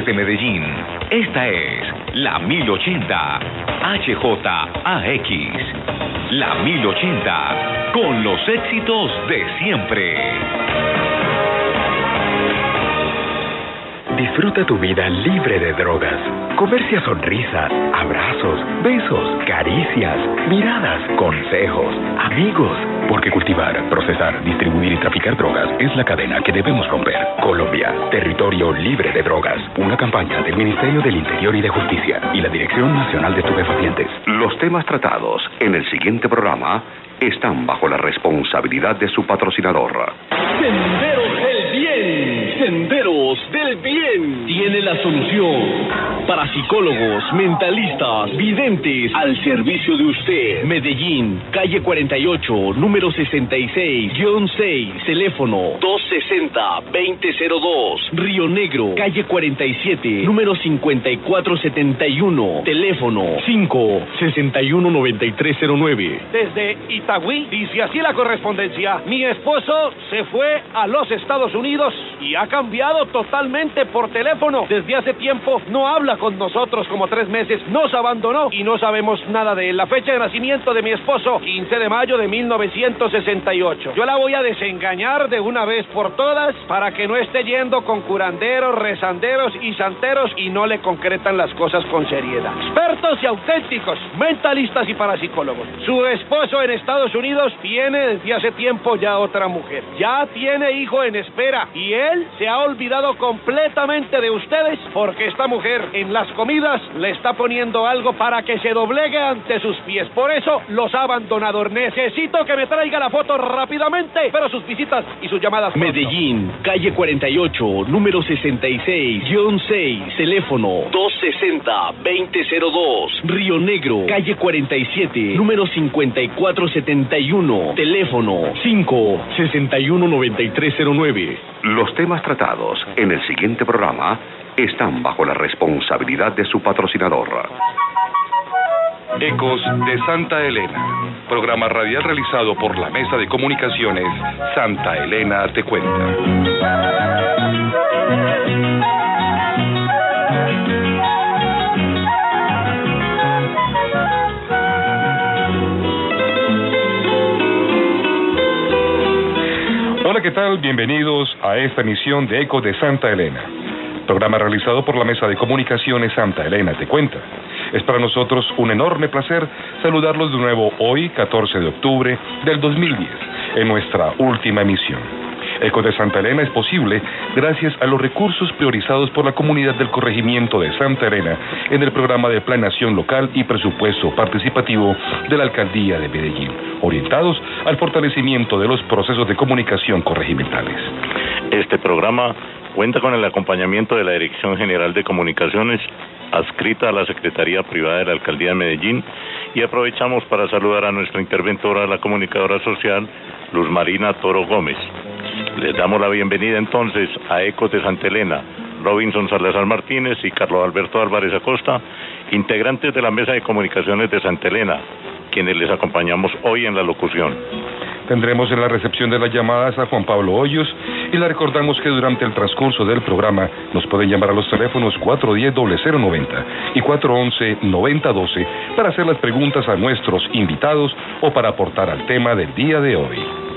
desde Medellín. Esta es la 1080 HJAX. La 1080 con los éxitos de siempre. Disfruta tu vida libre de drogas. Comercia sonrisas, abrazos, besos, caricias, miradas, consejos, amigos. Porque cultivar, procesar, distribuir y traficar drogas es la cadena que debemos romper. Colombia, territorio libre de drogas. Una campaña del Ministerio del Interior y de Justicia y la Dirección Nacional de Estupefacientes. Los temas tratados en el siguiente programa están bajo la responsabilidad de su patrocinador. Senderos del Bien, Senderos del Bien, tiene la solución para psicólogos, mentalistas, videntes, al servicio de usted. Medellín, calle 48, número 66-6, teléfono 260-2002. Río Negro, calle 47, número 5471, teléfono 561-9309. Desde Itagüí, dice así la correspondencia. Mi esposo se fue a los Estados Unidos y ha cambiado totalmente por teléfono. Desde hace tiempo no habla con nosotros como tres meses. Nos abandonó y no sabemos nada de él. La fecha de nacimiento de mi esposo, 15 de mayo de 1968. Yo la voy a desengañar de una vez por todas para que no esté yendo con curanderos, rezanderos y santeros y no le concretan las cosas con seriedad. Expertos y auténticos, mentalistas y parapsicólogos. Su esposo en Estados Unidos tiene desde hace tiempo ya otra mujer. Ya tiene hijo en espera y él se ha olvidado completamente de ustedes porque esta mujer en las comidas le está poniendo algo para que se doblegue ante sus pies. Por eso los ha abandonado. Necesito que me traiga la foto rápidamente, pero sus visitas y sus llamadas. pronto. Medellín, calle 48, número 66-6, teléfono 260-2002. Río Negro, calle 47, número 5471, teléfono 561-9309. Los temas tratados en el siguiente programa están bajo la responsabilidad de su patrocinador. Ecos de Santa Elena, programa radial realizado por la Mesa de Comunicaciones Santa Elena Te Cuenta. Hola, ¿qué tal? Bienvenidos a esta emisión de Ecos de Santa Elena, programa realizado por la Mesa de Comunicaciones Santa Elena Te Cuenta. Es para nosotros un enorme placer saludarlos de nuevo hoy, 14 de octubre del 2010, en nuestra última emisión. Eco de Santa Elena es posible gracias a los recursos priorizados por la comunidad del corregimiento de Santa Elena en el programa de planeación local y presupuesto participativo de la alcaldía de Medellín, orientados al fortalecimiento de los procesos de comunicación corregimentales. Este programa cuenta con el acompañamiento de la Dirección General de Comunicaciones, adscrita a la Secretaría Privada de la Alcaldía de Medellín, y aprovechamos para saludar a nuestra interventora, la comunicadora social, Luz Marina Toro Gómez. Les damos la bienvenida entonces a Ecos de Santa Elena, Robinson Salazar Martínez y Carlos Alberto Álvarez Acosta, integrantes de la Mesa de Comunicaciones de Santa Elena, quienes les acompañamos hoy en la locución. Tendremos en la recepción de las llamadas a Juan Pablo Hoyos y le recordamos que durante el transcurso del programa nos pueden llamar a los teléfonos 410-0090 y 411-9012 para hacer las preguntas a nuestros invitados o para aportar al tema del día de hoy.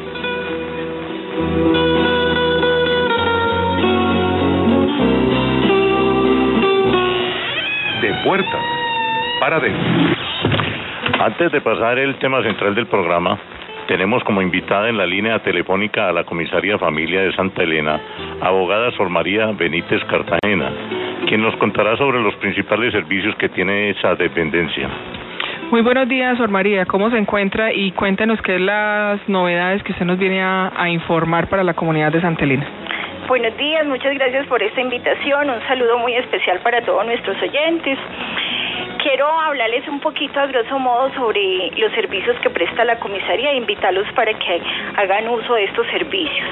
De puerta para adentro. Antes de pasar el tema central del programa, tenemos como invitada en la línea telefónica a la comisaría familia de Santa Elena, abogada Sor María Benítez Cartagena, quien nos contará sobre los principales servicios que tiene esa dependencia. Muy buenos días, Sor María. ¿Cómo se encuentra? Y cuéntenos qué es las novedades que usted nos viene a, a informar para la comunidad de Santa Elena. Buenos días, muchas gracias por esta invitación. Un saludo muy especial para todos nuestros oyentes. Quiero hablarles un poquito a grosso modo sobre los servicios que presta la comisaría e invitarlos para que hagan uso de estos servicios.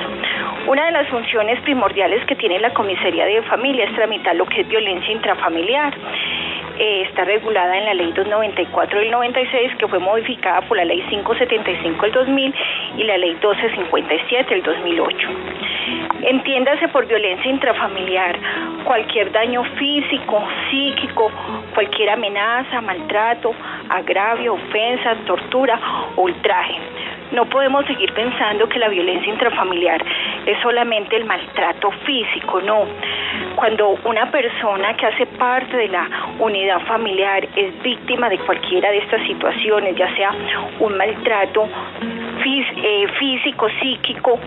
Una de las funciones primordiales que tiene la comisaría de familia es tramitar lo que es violencia intrafamiliar. Eh, está regulada en la ley 294 del 96 que fue modificada por la ley 575 del 2000 y la ley 1257 del 2008. Entiéndase por violencia intrafamiliar cualquier daño físico, psíquico, cualquier amenaza, maltrato, agravio, ofensa, tortura o ultraje. No podemos seguir pensando que la violencia intrafamiliar es solamente el maltrato físico, no. Cuando una persona que hace parte de la unidad familiar es víctima de cualquiera de estas situaciones, ya sea un maltrato eh, físico, psíquico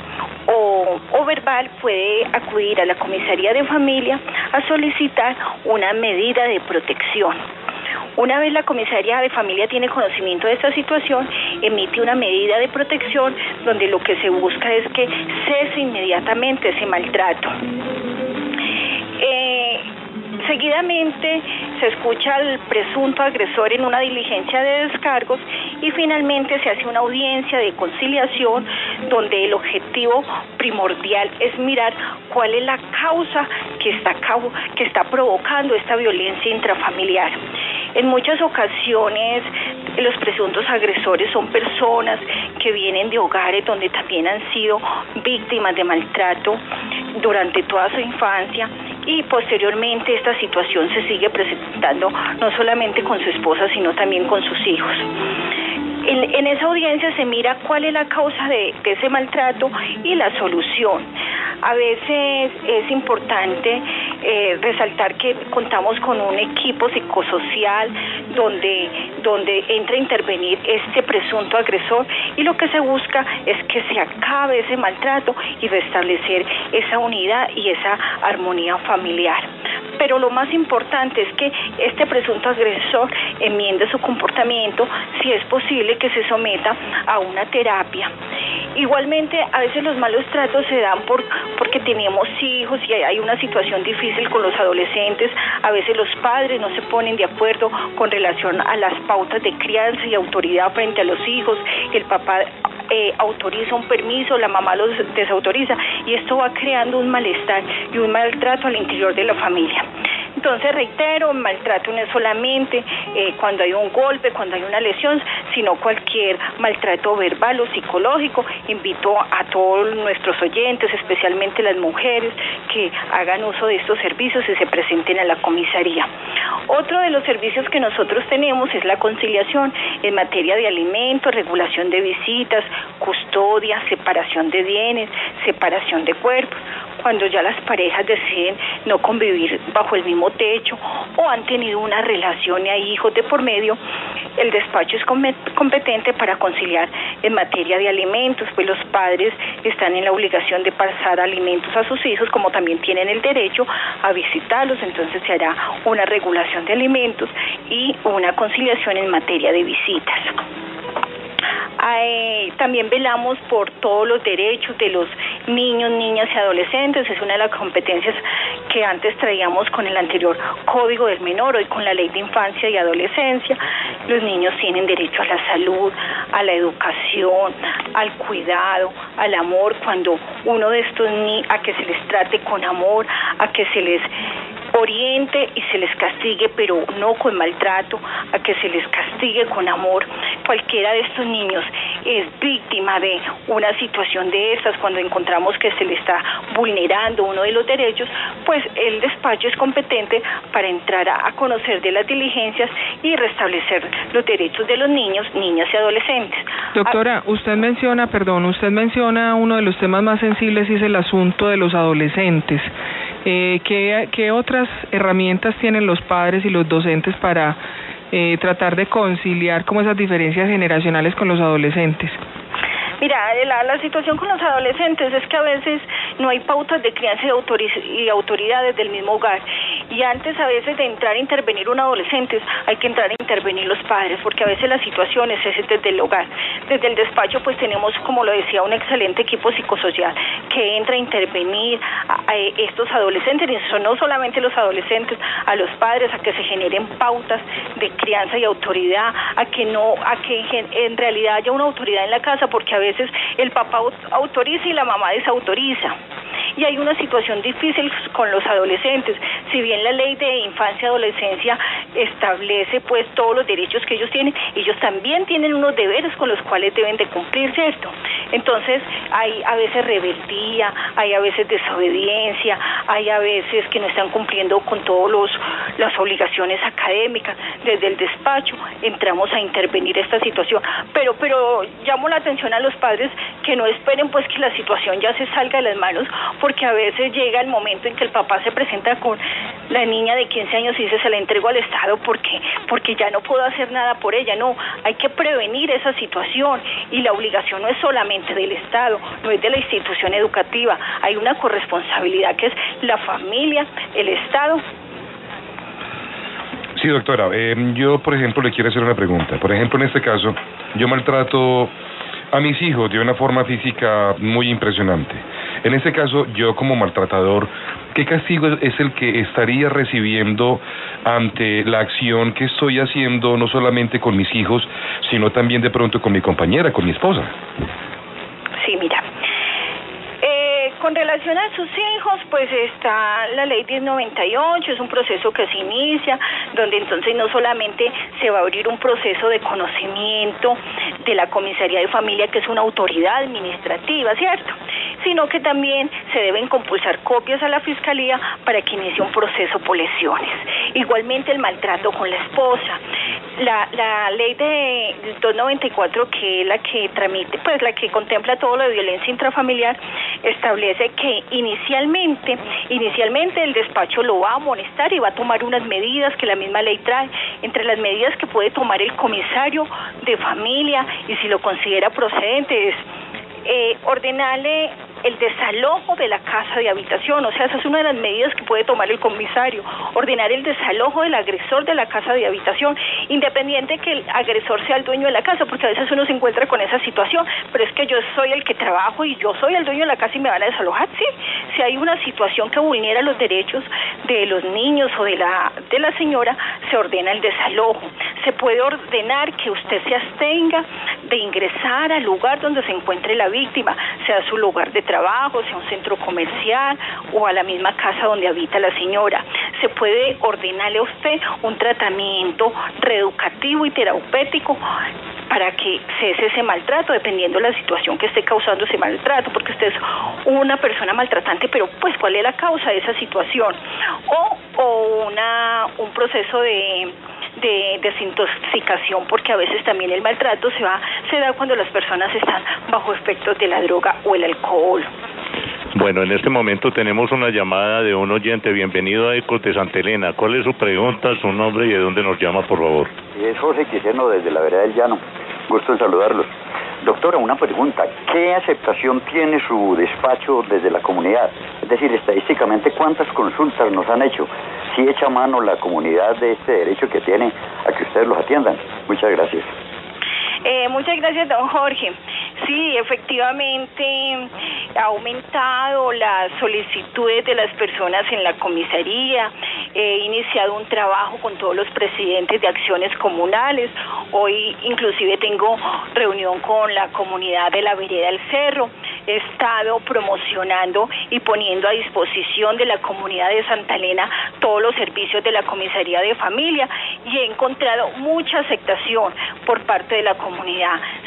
o, verbal, puede acudir a la comisaría de familia a solicitar una medida de protección. Una vez la comisaría de familia tiene conocimiento de esta situación, emite una medida de protección donde lo que se busca es que cese inmediatamente ese maltrato. Eh, seguidamente se escucha al presunto agresor en una diligencia de descargos y finalmente se hace una audiencia de conciliación donde el objetivo primordial es mirar cuál es la causa que está, que está provocando esta violencia intrafamiliar. En muchas ocasiones los presuntos agresores son personas que vienen de hogares donde también han sido víctimas de maltrato durante toda su infancia y posteriormente esta situación se sigue presentando no solamente con su esposa, sino también con sus hijos. En, esa audiencia se mira cuál es la causa de, ese maltrato y la solución. A veces es importante eh, resaltar que contamos con un equipo psicosocial donde, donde entra a intervenir este presunto agresor y lo que se busca es que se acabe ese maltrato y restablecer esa unidad y esa armonía familiar pero lo más importante es que este presunto agresor enmiende su comportamiento, si es posible que se someta a una terapia. Igualmente, a veces los malos tratos se dan por, porque tenemos hijos y hay una situación difícil con los adolescentes. A veces los padres no se ponen de acuerdo con relación a las pautas de crianza y autoridad frente a los hijos. El papá eh, autoriza un permiso, la mamá los desautoriza y esto va creando un malestar y un maltrato al interior de la familia. Entonces, reitero, maltrato no es solamente eh, cuando hay un golpe, cuando hay una lesión, sino cualquier maltrato verbal o psicológico. Invito a todos nuestros oyentes, especialmente las mujeres, que hagan uso de estos servicios y se presenten a la comisaría. Otro de los servicios que nosotros tenemos es la conciliación en materia de alimentos, regulación de visitas, custodia, separación de bienes, separación de cuerpos. Cuando ya las parejas deciden no convivir bajo el mismo techo o han tenido una relación y hay hijos de por medio, el despacho es competente para conciliar en materia de alimentos, pues los padres están en la obligación de pasar alimentos a sus hijos, como también tienen el derecho a visitarlos, entonces se hará una regulación de alimentos y una conciliación en materia de visitas también velamos por todos los derechos de los niños, niñas y adolescentes. Es una de las competencias que antes traíamos con el anterior Código del Menor, hoy con la Ley de Infancia y Adolescencia. Los niños tienen derecho a la salud, a la educación, al cuidado, al amor, cuando uno de estos ni a que se les trate con amor, a que se les oriente y se les castigue, pero no con maltrato, a que se les castigue con amor. Cualquiera de estos niños es víctima de una situación de estas, cuando encontramos que se le está vulnerando uno de los derechos, pues el despacho es competente para entrar a, conocer de las diligencias y restablecer los derechos de los niños, niñas y adolescentes. Doctora, usted menciona, perdón, usted menciona uno de los temas más sensibles y es el asunto de los adolescentes. Eh, ¿qué, ¿Qué otras herramientas tienen los padres y los docentes para eh, tratar de conciliar como esas diferencias generacionales con los adolescentes? Mira, la, situación con los adolescentes es que a veces no hay pautas de crianza y, autoridades del mismo hogar. Y antes a veces de entrar a intervenir un adolescente hay que entrar a intervenir los padres, porque a veces la situación es desde el hogar. Desde el despacho pues tenemos, como lo decía, un excelente equipo psicosocial que entra a intervenir a, estos adolescentes, y son no solamente los adolescentes, a los padres, a que se generen pautas de crianza y autoridad, a que no, a que en realidad haya una autoridad en la casa, porque a veces el papá autoriza y la mamá desautoriza. Y hay una situación difícil con los adolescentes. Si bien la ley de infancia y adolescencia establece pues todos los derechos que ellos tienen, ellos también tienen unos deberes con los cuales deben de cumplir, ¿cierto? Entonces hay a veces rebeldía, hay a veces desobediencia, hay a veces que no están cumpliendo con todas las obligaciones académicas. Desde el despacho entramos a intervenir esta situación, pero pero llamo la atención a los padres que no esperen pues que la situación ya se salga de las manos, porque a veces llega el momento en que el papá se presenta con la niña de 15 años y dice se la entrego al Estado porque porque ya no puedo hacer nada por ella, no, hay que prevenir esa situación y la obligación no es solamente del Estado, no es de la institución educativa, hay una corresponsabilidad que es la familia, el Estado Sí, doctora. Eh, yo, por ejemplo, le quiero hacer una pregunta. Por ejemplo, en este caso, yo maltrato a mis hijos de una forma física muy impresionante. En este caso, yo como maltratador, ¿qué castigo es el que estaría recibiendo ante la acción que estoy haciendo no solamente con mis hijos, sino también de pronto con mi compañera, con mi esposa? Sí, mira. Con relación a sus hijos, pues está la ley 1098, es un proceso que se inicia, donde entonces no solamente se va a abrir un proceso de conocimiento de la comisaría de familia, que es una autoridad administrativa, ¿cierto? Sino que también se deben compulsar copias a la fiscalía para que inicie un proceso por lesiones. Igualmente el maltrato con la esposa. La, la ley de 294, que es la que tramite, pues la que contempla todo lo de violencia intrafamiliar, establece que inicialmente, inicialmente el despacho lo va a amonestar y va a tomar unas medidas que la misma ley trae, entre las medidas que puede tomar el comisario de familia y si lo considera procedente es eh, ordenarle el desalojo de la casa de habitación, o sea, esa es una de las medidas que puede tomar el comisario, ordenar el desalojo del agresor de la casa de habitación, independiente que el agresor sea el dueño de la casa, porque a veces uno se encuentra con esa situación, pero es que yo soy el que trabajo y yo soy el dueño de la casa y me van a desalojar, sí, si hay una situación que vulnera los derechos de los niños o de la, de la señora, se ordena el desalojo, se puede ordenar que usted se abstenga de ingresar al lugar donde se encuentre la víctima, sea su lugar de trabajo, sea un centro comercial o a la misma casa donde habita la señora. Se puede ordenarle a usted un tratamiento reeducativo y terapéutico para que cese ese maltrato, dependiendo de la situación que esté causando ese maltrato, porque usted es una persona maltratante, pero pues cuál es la causa de esa situación, o, o una, un proceso de de desintoxicación porque a veces también el maltrato se va se da cuando las personas están bajo efectos de la droga o el alcohol. Bueno, en este momento tenemos una llamada de un oyente. Bienvenido a Ecos de Santa Elena. ¿Cuál es su pregunta, su nombre y de dónde nos llama, por favor? Es José Quiseno desde la vereda del Llano. Gusto en saludarlos. Doctora, una pregunta. ¿Qué aceptación tiene su despacho desde la comunidad? Es decir, estadísticamente, ¿cuántas consultas nos han hecho? Si echa mano la comunidad de este derecho que tiene a que ustedes los atiendan. Muchas gracias. Eh, muchas gracias, don Jorge. Sí, efectivamente ha aumentado las solicitudes de las personas en la comisaría. He iniciado un trabajo con todos los presidentes de acciones comunales. Hoy inclusive tengo reunión con la comunidad de la vereda del Cerro. He estado promocionando y poniendo a disposición de la comunidad de Santa Elena todos los servicios de la comisaría de familia y he encontrado mucha aceptación por parte de la comunidad.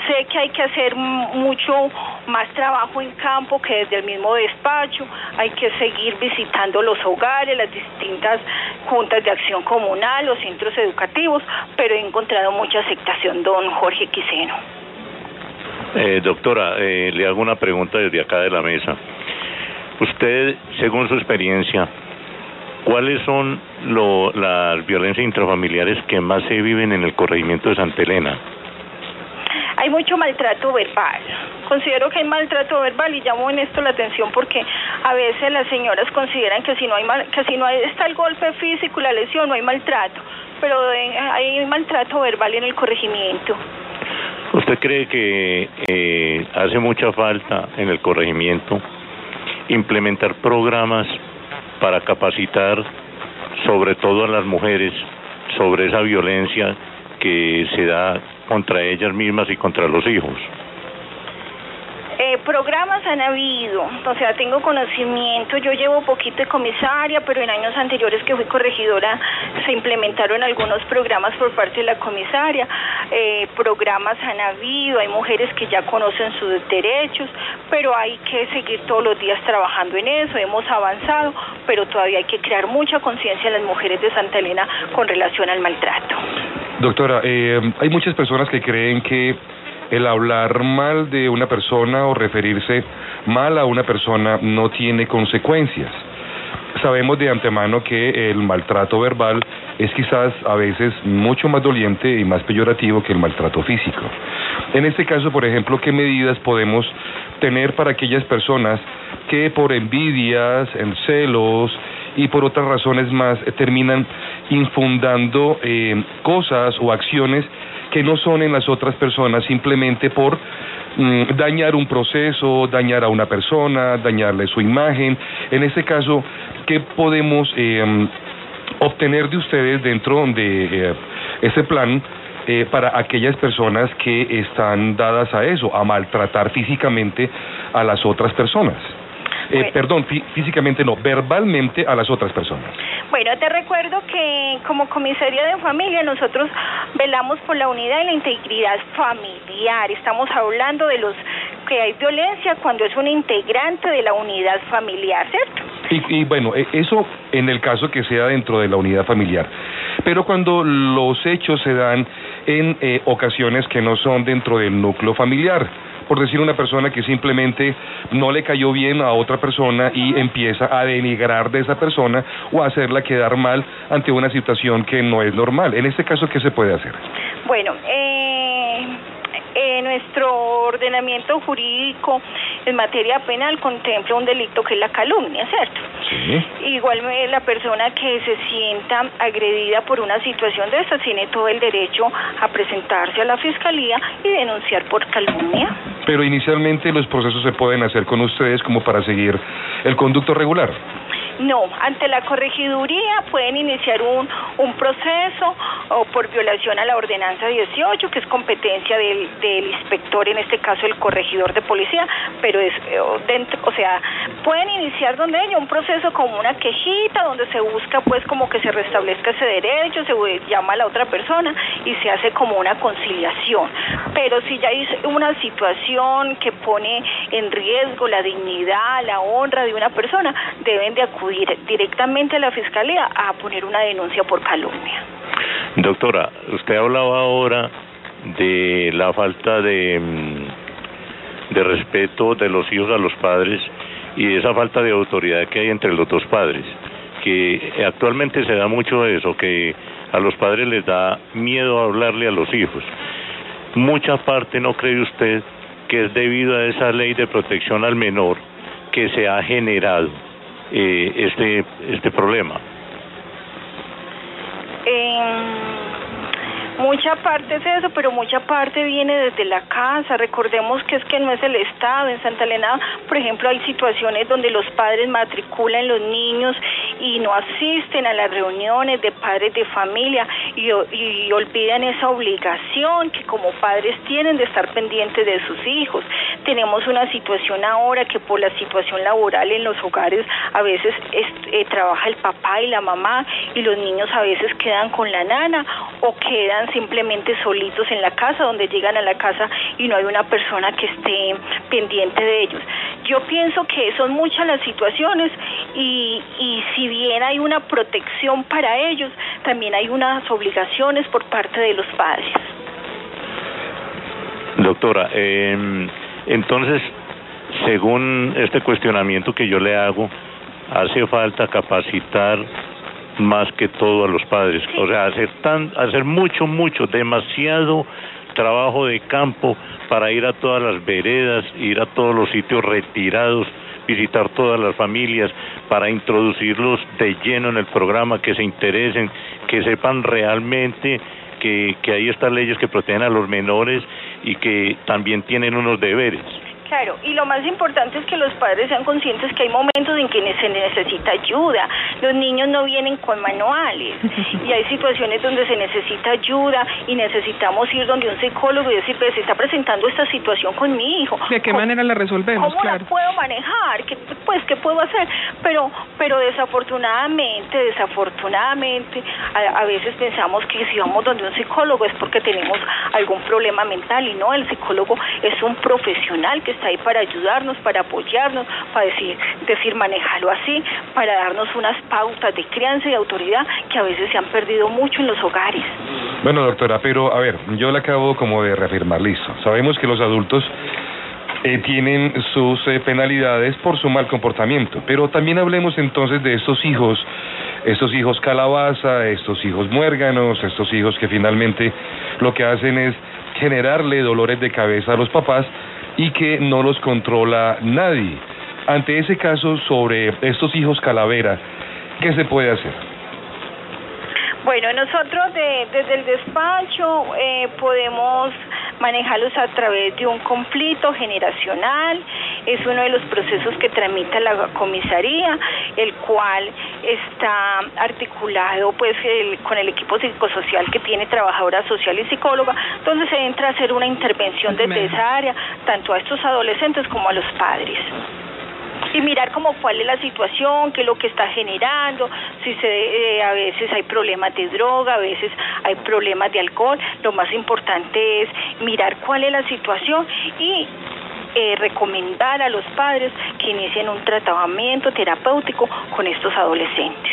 Sé que hay que hacer mucho más trabajo en campo que desde el mismo despacho, hay que seguir visitando los hogares, las distintas juntas de acción comunal, los centros educativos, pero he encontrado mucha aceptación, don Jorge Quiseno. Eh, doctora, eh, le hago una pregunta desde acá de la mesa. Usted, según su experiencia, ¿cuáles son lo, las violencias intrafamiliares que más se viven en el corregimiento de Santa Elena? Hay mucho maltrato verbal. Considero que hay maltrato verbal y llamo en esto la atención porque a veces las señoras consideran que si no hay mal, que si no hay, está el golpe físico la lesión no hay maltrato, pero hay maltrato verbal en el corregimiento. ¿Usted cree que eh, hace mucha falta en el corregimiento implementar programas para capacitar sobre todo a las mujeres sobre esa violencia que se da contra ellas mismas y contra los hijos? Eh, programas han habido, o sea, tengo conocimiento, yo llevo poquito de comisaria, pero en años anteriores que fui corregidora se implementaron algunos programas por parte de la comisaria, eh, programas han habido, hay mujeres que ya conocen sus derechos, pero hay que seguir todos los días trabajando en eso, hemos avanzado, pero todavía hay que crear mucha conciencia en las mujeres de Santa Elena con relación al maltrato. Doctora, eh, hay muchas personas que creen que el hablar mal de una persona o referirse mal a una persona no tiene consecuencias. Sabemos de antemano que el maltrato verbal es quizás a veces mucho más doliente y más peyorativo que el maltrato físico. En este caso, por ejemplo, ¿qué medidas podemos tener para aquellas personas que por envidias, en celos y por otras razones más terminan infundando eh, cosas o acciones que no son en las otras personas simplemente por mm, dañar un proceso, dañar a una persona, dañarle su imagen. En este caso, ¿qué podemos eh, obtener de ustedes dentro de eh, ese plan eh, para aquellas personas que están dadas a eso, a maltratar físicamente a las otras personas? Eh, perdón, físicamente no, verbalmente a las otras personas. Bueno, te recuerdo que como comisaría de familia nosotros velamos por la unidad y la integridad familiar. Estamos hablando de los que hay violencia cuando es un integrante de la unidad familiar, ¿cierto? Y, bueno, e, eso en el caso que sea dentro de la unidad familiar. Pero cuando los hechos se dan en eh, ocasiones que no son dentro del núcleo familiar, por decir una persona que simplemente no le cayó bien a otra persona y empieza a denigrar de esa persona o a hacerla quedar mal ante una situación que no es normal. En este caso, ¿qué se puede hacer? Bueno, eh, eh, nuestro ordenamiento jurídico en materia penal contempla un delito que es la calumnia, ¿cierto? Sí. Igual la persona que se sienta agredida por una situación de esta tiene todo el derecho a presentarse a la fiscalía y denunciar por calumnia. Pero inicialmente los procesos se pueden hacer con ustedes como para seguir el conducto regular. No, ante la corregiduría pueden iniciar un, un proceso o por violación a la ordenanza 18, que es competencia del, del inspector, en este caso el corregidor de policía, pero es eh, dentro, o sea, pueden iniciar donde haya un proceso como una quejita, donde se busca pues como que se restablezca ese derecho, se llama a la otra persona y se hace como una conciliación. Pero si ya hay una situación que pone en riesgo la dignidad, la honra de una persona, deben de acudir directamente a la fiscalía a poner una denuncia por calumnia. Doctora, usted hablaba ahora de la falta de, mm, de respeto de los hijos a los padres y esa falta de autoridad que hay entre los dos padres, que actualmente se da mucho eso, que a los padres les da miedo hablarle a los hijos. Mucha parte, ¿no cree usted que es debido a esa ley de protección al menor que se ha generado? Eh, este, este problema? Mucha parte es eso, pero mucha parte viene desde la casa. Recordemos que es que no es el Estado. En Santa Elena, por ejemplo, hay situaciones donde los padres matriculan los niños y no asisten a las reuniones de padres de familia y, olvidan esa obligación que como padres tienen de estar pendientes de sus hijos. Tenemos una situación ahora que por la situación laboral en los hogares a veces eh, trabaja el papá y la mamá y los niños a veces quedan con la nana o quedan simplemente solitos en la casa, donde llegan a la casa y no hay una persona que esté pendiente de ellos. Yo pienso que son muchas las situaciones y, y si bien hay una protección para ellos, también hay unas obligaciones por parte de los padres. Doctora, eh, entonces, según este cuestionamiento que yo le hago, hace falta capacitar más que todo a los padres. O sea, hacer, tan, hacer mucho, mucho, demasiado trabajo de campo para ir a todas las veredas, ir a todos los sitios retirados, visitar todas las familias, para introducirlos de lleno en el programa, que se interesen, que sepan realmente que, que hay estas leyes que protegen a los menores y que también tienen unos deberes. Claro, y lo más importante es que los padres sean conscientes que hay momentos en que se necesita ayuda. Los niños no vienen con manuales y hay situaciones donde se necesita ayuda y necesitamos ir donde un psicólogo y decir, pues se está presentando esta situación con mi hijo. ¿De qué manera la resolvemos? ¿Cómo claro. la puedo manejar? ¿Qué, pues, ¿qué puedo hacer? Pero, pero desafortunadamente, desafortunadamente, a, a veces pensamos que si vamos donde un psicólogo es porque tenemos algún problema mental y no, el psicólogo es un profesional que está ahí para ayudarnos, para apoyarnos, para decir, decir manejarlo así, para darnos unas pautas de crianza y autoridad que a veces se han perdido mucho en los hogares. Bueno, doctora, pero a ver, yo le acabo como de reafirmar, listo. Sabemos que los adultos eh, tienen sus eh, penalidades por su mal comportamiento, pero también hablemos entonces de estos hijos, estos hijos calabaza, estos hijos muérganos, estos hijos que finalmente lo que hacen es generarle dolores de cabeza a los papás y que no los controla nadie. Ante ese caso sobre estos hijos calavera, ¿qué se puede hacer? Bueno, nosotros de- desde el despacho eh, podemos manejarlos a través de un conflicto generacional. Es uno de los procesos que tramita la comisaría, el cual está articulado pues el- con el equipo psicosocial que tiene trabajadora social y psicóloga, donde se entra a hacer una intervención desde esa área, tanto a estos adolescentes como a los padres y mirar como cuál es la situación, qué es lo que está generando, si eh, a veces hay problemas de droga, a veces hay problemas de alcohol, lo más importante es mirar cuál es la situación y eh, recomendar a los padres que inicien un tratamiento terapéutico con estos adolescentes.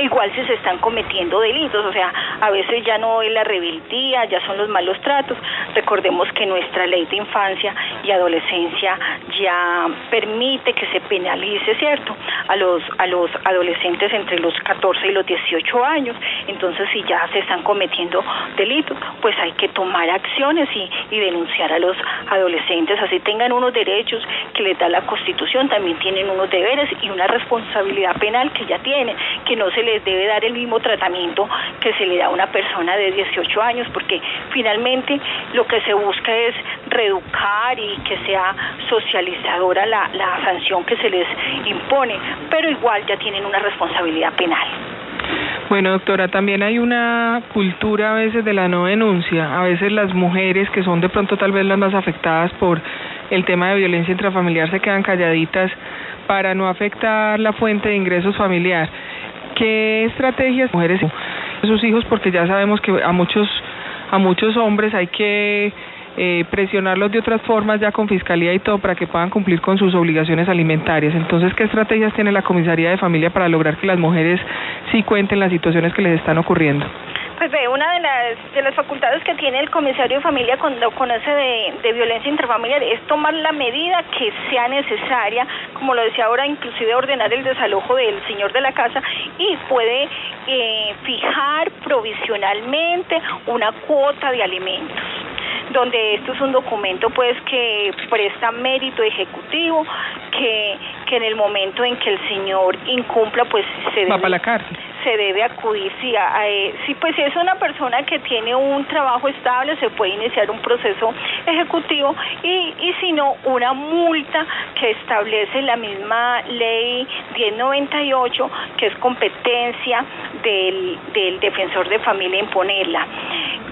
Igual si se están cometiendo delitos, o sea, a veces ya no es la rebeldía, ya son los malos tratos. Recordemos que nuestra ley de infancia y adolescencia ya permite que se penalice, ¿cierto? A los a los adolescentes entre los 14 y los 18 años. Entonces, si ya se están cometiendo delitos, pues hay que tomar acciones y, y denunciar a los adolescentes, así tengan unos derechos que les da la Constitución, también tienen unos deberes y una responsabilidad penal que ya tienen, que no se les debe dar el mismo tratamiento que se le da a una persona de 18 años, porque finalmente lo que se busca es reeducar y que sea socializadora la, la sanción que se les impone, pero igual ya tienen una responsabilidad penal. Bueno, doctora, también hay una cultura a veces de la no denuncia. A veces las mujeres, que son de pronto tal vez las más afectadas por el tema de violencia intrafamiliar, se quedan calladitas para no afectar la fuente de ingresos familiar. ¿Qué estrategias mujeres sus hijos? Porque ya sabemos que a muchos a muchos hombres hay que eh, presionarlos de otras formas ya con fiscalía y todo para que puedan cumplir con sus obligaciones alimentarias. Entonces, ¿qué estrategias tiene la comisaría de familia para lograr que las mujeres sí cuenten las situaciones que les están ocurriendo? Pues ve, una de las, de las facultades que tiene el comisario de familia cuando conoce de, de violencia intrafamiliar es tomar la medida que sea necesaria, como lo decía ahora, inclusive ordenar el desalojo del señor de la casa y puede eh, fijar provisionalmente una cuota de alimentos donde esto es un documento pues que presta mérito ejecutivo, que, que en el momento en que el señor incumpla pues se Va debe, para la cárcel. se debe acudir, sí, a- a, eh, sí, pues es una persona que tiene un trabajo estable, se puede iniciar un proceso ejecutivo y, y si no, una multa que establece la misma ley 1098, que es competencia del, del defensor de familia imponerla.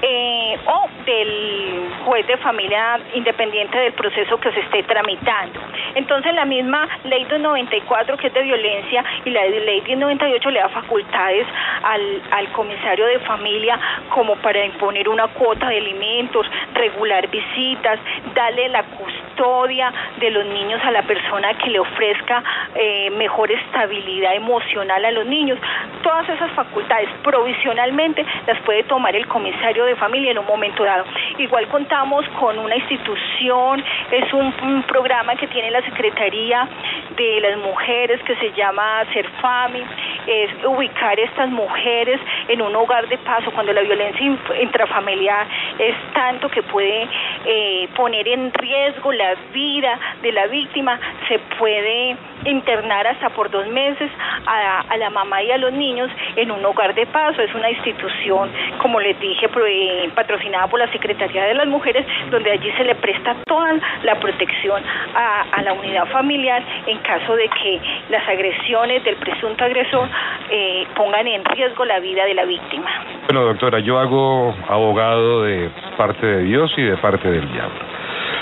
Eh, o del juez de familia independiente del proceso que se esté tramitando. Entonces la misma ley 294 que es de violencia y la ley 1098 le da facultades al, al comisario de familia como para imponer una cuota de alimentos, regular visitas, darle la custodia de los niños a la persona que le ofrezca eh, mejor estabilidad emocional a los niños. Todas esas facultades provisionalmente las puede tomar el comisario de familia en un momento dado. Igual contamos con una institución, es un, programa que tiene la Secretaría de las Mujeres que se llama Serfami, es ubicar estas mujeres en un hogar de paso cuando la violencia intrafamiliar es tanto que puede eh, poner en riesgo la vida de la víctima, se puede internar hasta por dos meses a, a la mamá y a los niños en un hogar de paso. Es una institución, como les dije, eh, patrocinada por la Secretaría de las Mujeres, donde allí se le presta toda la protección a, la unidad familiar en caso de que las agresiones del presunto agresor eh, pongan en riesgo la vida de la víctima. Bueno, doctora, yo hago abogado de parte de Dios y de parte del diablo.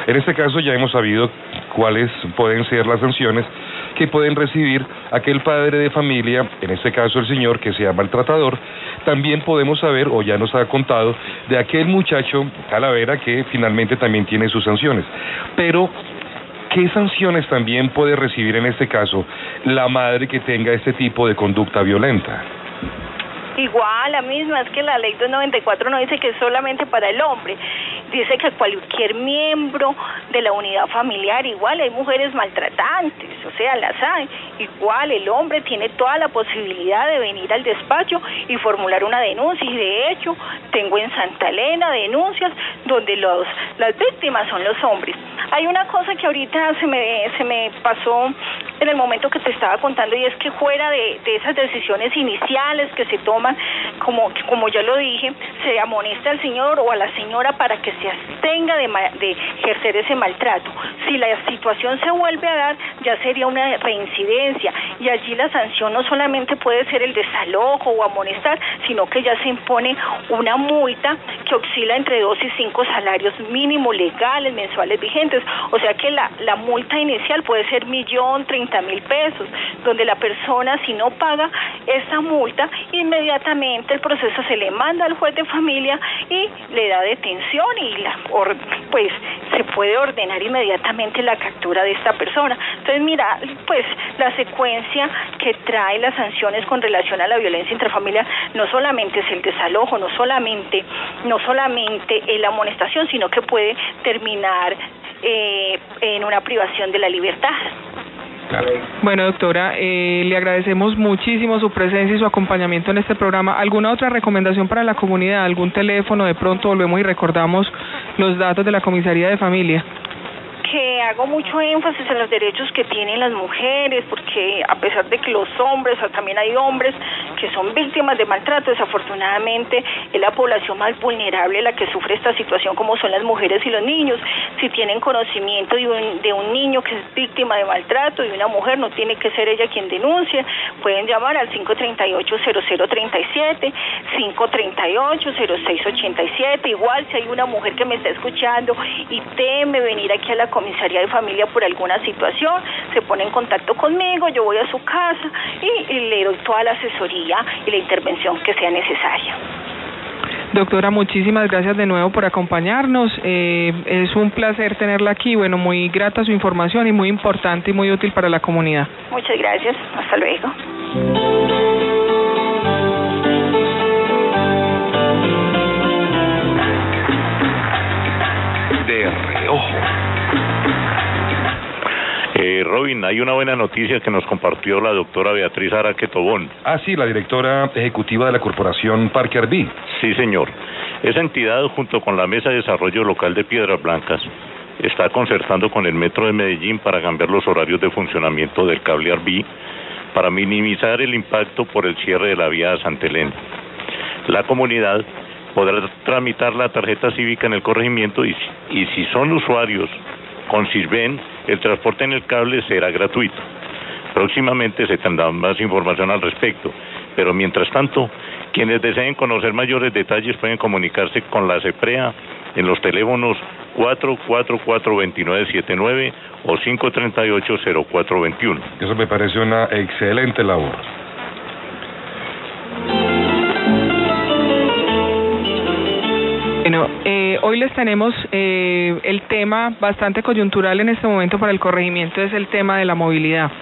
En este caso ya hemos sabido cuáles pueden ser las sanciones que pueden recibir aquel padre de familia, en este caso el señor que sea maltratador, también podemos saber, o ya nos ha contado, de aquel muchacho calavera que finalmente también tiene sus sanciones. Pero, ¿qué sanciones también puede recibir en este caso la madre que tenga este tipo de conducta violenta? Igual, la misma, es que la ley 294 no dice que es solamente para el hombre, dice que cualquier miembro de la unidad familiar, igual hay mujeres maltratantes, o sea, las hay, igual el hombre tiene toda la posibilidad de venir al despacho y formular una denuncia, y de hecho tengo en Santa Elena denuncias donde los, las víctimas son los hombres. Hay una cosa que ahorita se me, se me pasó en el momento que te estaba contando y es que fuera de, de esas decisiones iniciales que se toman, como, como ya lo dije, se amonesta al señor o a la señora para que se abstenga de, de ejercer ese maltrato. Si la situación se vuelve a dar, ya sería una reincidencia y allí la sanción no solamente puede ser el desalojo o amonestar, sino que ya se impone una multa que oscila entre dos y cinco salarios mínimos legales mensuales vigentes. O sea que la, la multa inicial puede ser millón treinta mil pesos, donde la persona si no paga esa multa, inmediatamente el proceso se le manda al juez de familia y le da detención y la pues se puede ordenar inmediatamente la captura de esta persona. Entonces, mira, pues la secuencia que trae las sanciones con relación a la violencia intrafamiliar no solamente es el desalojo, no solamente, no solamente la amonestación, sino que puede terminar eh, en una privación de la libertad. Bueno, doctora, eh, le agradecemos muchísimo su presencia y su acompañamiento en este programa. ¿Alguna otra recomendación para la comunidad? ¿Algún teléfono? De pronto volvemos y recordamos los datos de la comisaría de familia que hago mucho énfasis en los derechos que tienen las mujeres, porque a pesar de que los hombres, o también hay hombres que son víctimas de maltrato, desafortunadamente es la población más vulnerable la que sufre esta situación, como son las mujeres y los niños. Si tienen conocimiento de un, de un niño que es víctima de maltrato y una mujer, no tiene que ser ella quien denuncie, pueden llamar al 538-0037, 538-0687, igual si hay una mujer que me está escuchando y teme venir aquí a la comisaría de familia por alguna situación, se pone en contacto conmigo, yo voy a su casa y, le doy toda la asesoría y la intervención que sea necesaria. Doctora, muchísimas gracias de nuevo por acompañarnos. Eh, es un placer tenerla aquí. Bueno, muy grata su información y muy importante y muy útil para la comunidad. Muchas gracias. Hasta luego. Eh, Robin, hay una buena noticia que nos compartió la doctora Beatriz Araque Tobón. Ah, sí, la directora ejecutiva de la corporación Parque Arbí. Sí, señor. Esa entidad, junto con la Mesa de Desarrollo Local de Piedras Blancas, está concertando con el Metro de Medellín para cambiar los horarios de funcionamiento del cable Arbí para minimizar el impacto por el cierre de la vía de Santa Elena. La comunidad podrá tramitar la tarjeta cívica en el corregimiento y, y si son usuarios con Sirven, el transporte en el cable será gratuito. Próximamente se tendrá más información al respecto, pero mientras tanto, quienes deseen conocer mayores detalles pueden comunicarse con la CEPREA en los teléfonos 444-2979 o 538-0421. Eso me parece una excelente labor. Bueno, eh, hoy les tenemos eh, el tema bastante coyuntural en este momento para el corregimiento, es el tema de la movilidad.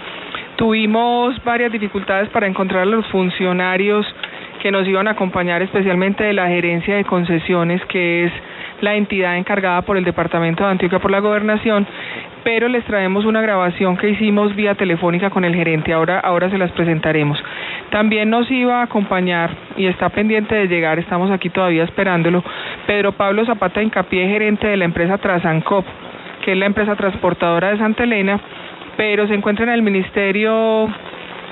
Tuvimos varias dificultades para encontrar a los funcionarios que nos iban a acompañar, especialmente de la gerencia de concesiones, que es la entidad encargada por el Departamento de Antioquia por la Gobernación, pero les traemos una grabación que hicimos vía telefónica con el gerente, ahora, ahora se las presentaremos. También nos iba a acompañar y está pendiente de llegar, estamos aquí todavía esperándolo, Pedro Pablo Zapata Incapié, gerente de la empresa Trasancop, que es la empresa transportadora de Santa Elena, pero se encuentra en el Ministerio,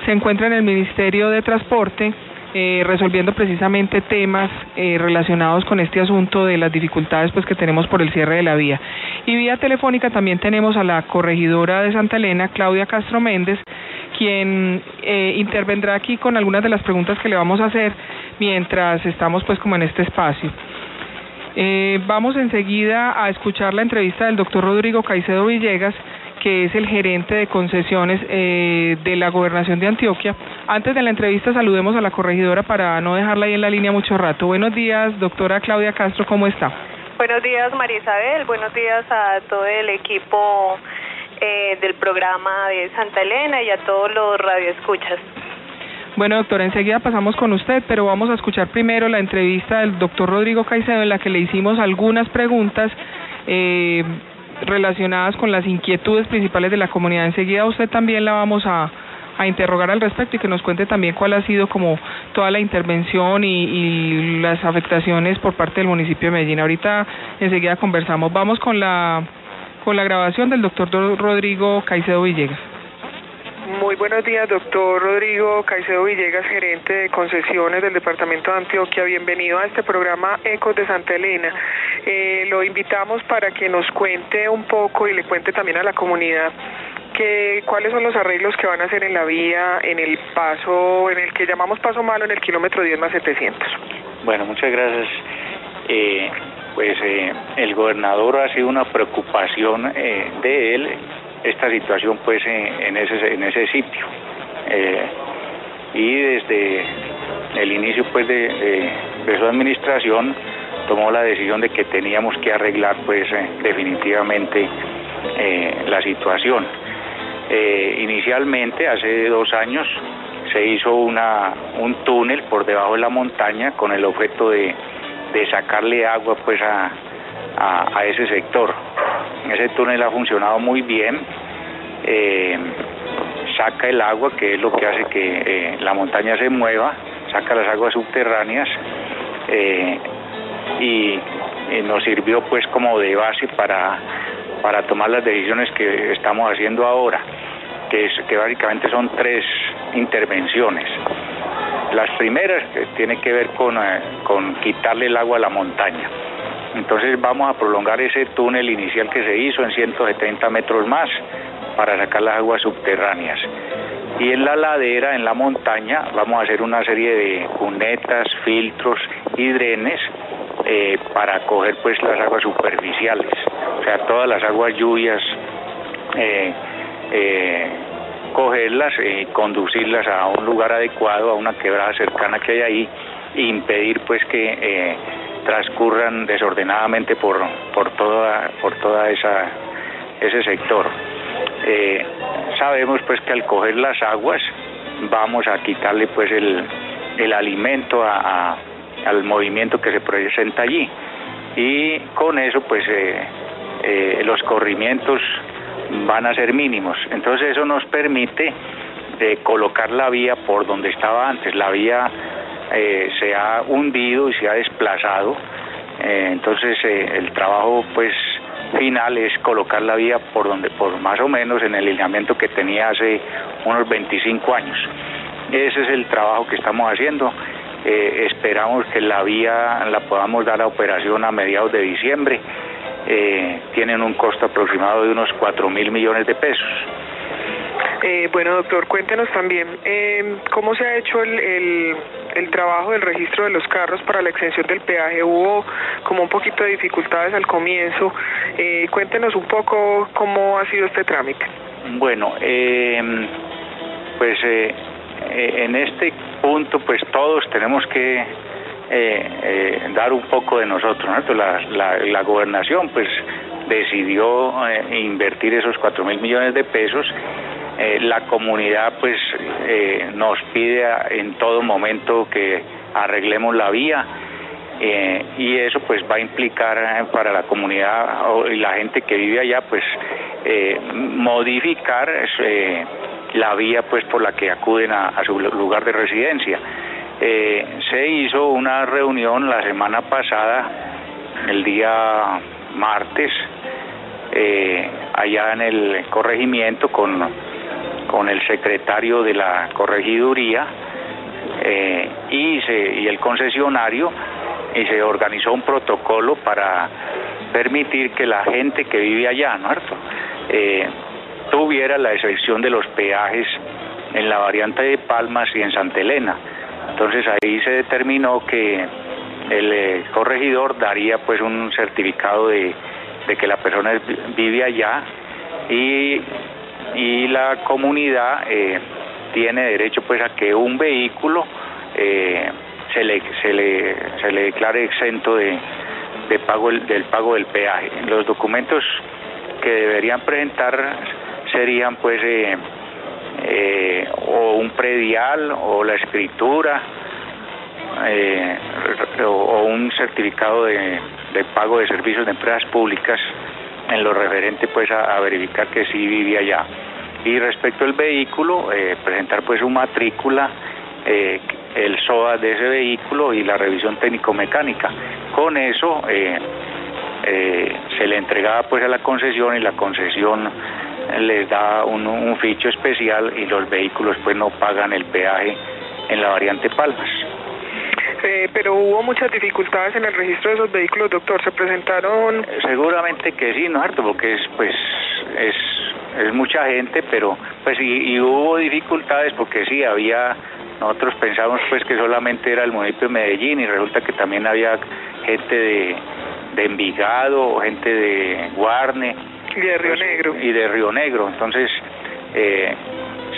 se encuentra en el Ministerio de Transporte eh, resolviendo precisamente temas eh, relacionados con este asunto de las dificultades pues que tenemos por el cierre de la vía. Y vía telefónica también tenemos a la corregidora de Santa Elena, Claudia Castro Méndez, quien eh, intervendrá aquí con algunas de las preguntas que le vamos a hacer mientras estamos pues como en este espacio. Eh, vamos enseguida a escuchar la entrevista del doctor Rodrigo Caicedo Villegas, que es el gerente de concesiones eh, de la gobernación de Antioquia. Antes de la entrevista saludemos a la corregidora para no dejarla ahí en la línea mucho rato. Buenos días, doctora Claudia Castro, ¿cómo está? Buenos días, María Isabel. Buenos días a todo el equipo eh, del programa de Santa Elena y a todos los radioescuchas. Bueno, doctora, enseguida pasamos con usted, pero vamos a escuchar primero la entrevista del doctor Rodrigo Caicedo en la que le hicimos algunas preguntas eh, relacionadas con las inquietudes principales de la comunidad. Enseguida usted también la vamos a, a interrogar al respecto y que nos cuente también cuál ha sido como toda la intervención y, y las afectaciones por parte del municipio de Medellín. Ahorita enseguida conversamos. Vamos con la con la grabación del doctor Rodrigo Caicedo Villegas. Muy buenos días, doctor Rodrigo Caicedo Villegas, gerente de concesiones del Departamento de Antioquia. Bienvenido a este programa Ecos de Santa Elena. Eh, lo invitamos para que nos cuente un poco y le cuente también a la comunidad que, cuáles son los arreglos que van a hacer en la vía, en el paso, en el que llamamos paso malo, en el kilómetro 10 más 700. Bueno, muchas gracias. Eh, pues eh, el gobernador ha sido una preocupación de él esta situación pues en, ese en ese sitio eh, y desde el inicio pues de, de, su administración tomó la decisión de que teníamos que arreglar pues definitivamente la situación inicialmente hace dos años se hizo una un túnel por debajo de la montaña con el objeto de de sacarle agua pues a, a, ese sector. Ese túnel ha funcionado muy bien, eh, saca el agua que es lo que hace que eh, la montaña se mueva, saca las aguas subterráneas eh, y, nos sirvió pues como de base para, para tomar las decisiones que estamos haciendo ahora, que, básicamente son tres intervenciones. Las primeras tienen que ver con, con quitarle el agua a la montaña. Entonces vamos a prolongar ese túnel inicial que se hizo en 170 metros más para sacar las aguas subterráneas. Y en la ladera, en la montaña, vamos a hacer una serie de cunetas, filtros y drenes eh, para coger pues las aguas superficiales, o sea, todas las aguas lluvias eh, cogerlas y conducirlas a un lugar adecuado, a una quebrada cercana que hay ahí e impedir pues que eh, transcurran desordenadamente por, por toda, por toda esa, ese sector. Eh, sabemos pues que al coger las aguas vamos a quitarle pues el, el alimento al movimiento que se presenta allí y con eso pues eh, los corrimientos van a ser mínimos. Entonces eso nos permite de colocar la vía por donde estaba antes. La vía eh, se ha hundido y se ha desplazado. Eh, entonces eh, el trabajo pues final es colocar la vía por donde por más o menos en el lineamiento que tenía hace unos 25 años. Ese es el trabajo que estamos haciendo. esperamos que la vía la podamos dar a operación a mediados de diciembre tienen un costo aproximado de unos 4 mil millones de pesos. Eh, bueno, doctor, cuéntenos también eh, cómo se ha hecho el, el, trabajo del registro de los carros para la extensión del peaje. Hubo como un poquito de dificultades al comienzo. Eh, cuéntenos un poco cómo ha sido este trámite. Bueno, pues en este punto, pues todos tenemos que eh, eh, dar un poco de nosotros. La, gobernación pues decidió eh, invertir esos 4 mil millones de pesos. La comunidad pues nos pide en todo momento que arreglemos la vía. y eso pues va a implicar para la comunidad y la gente que vive allá pues modificar la vía pues por la que acuden a su lugar de residencia. Eh, se hizo una reunión la semana pasada el día martes eh, allá en el corregimiento con, con el secretario de la corregiduría eh, y, el concesionario y se organizó un protocolo para permitir que la gente que vive allá, ¿no eh, tuviera la excepción de los peajes en la variante de Palmas y en Santa Elena. Entonces ahí se determinó que el eh, corregidor daría pues un certificado de, que la persona vive allá y, y la comunidad eh, tiene derecho pues a que un vehículo eh, se, le, se, le, se le declare exento de, de pago del pago del peaje. Los documentos que deberían presentar serían pues eh, o un predial o la escritura o, un certificado de, pago de servicios de empresas públicas en lo referente pues a, verificar que sí vivía allá y respecto al vehículo eh, presentar pues su matrícula el SOA de ese vehículo y la revisión técnico-mecánica con eso se le entregaba pues a la concesión y la concesión les da un, un ficho especial y los vehículos pues no pagan el peaje en la variante Palmas. Eh, pero hubo muchas dificultades en el registro de esos vehículos, doctor. ¿Se presentaron? Seguramente que sí, ¿no es cierto? Porque es, pues, es, es mucha gente, pero pues y, hubo dificultades porque sí, había, nosotros pensamos pues que solamente era el municipio de Medellín y resulta que también había gente de, de Envigado, gente de Guarne, y de Río Negro. Y de Río Negro. Entonces, eh,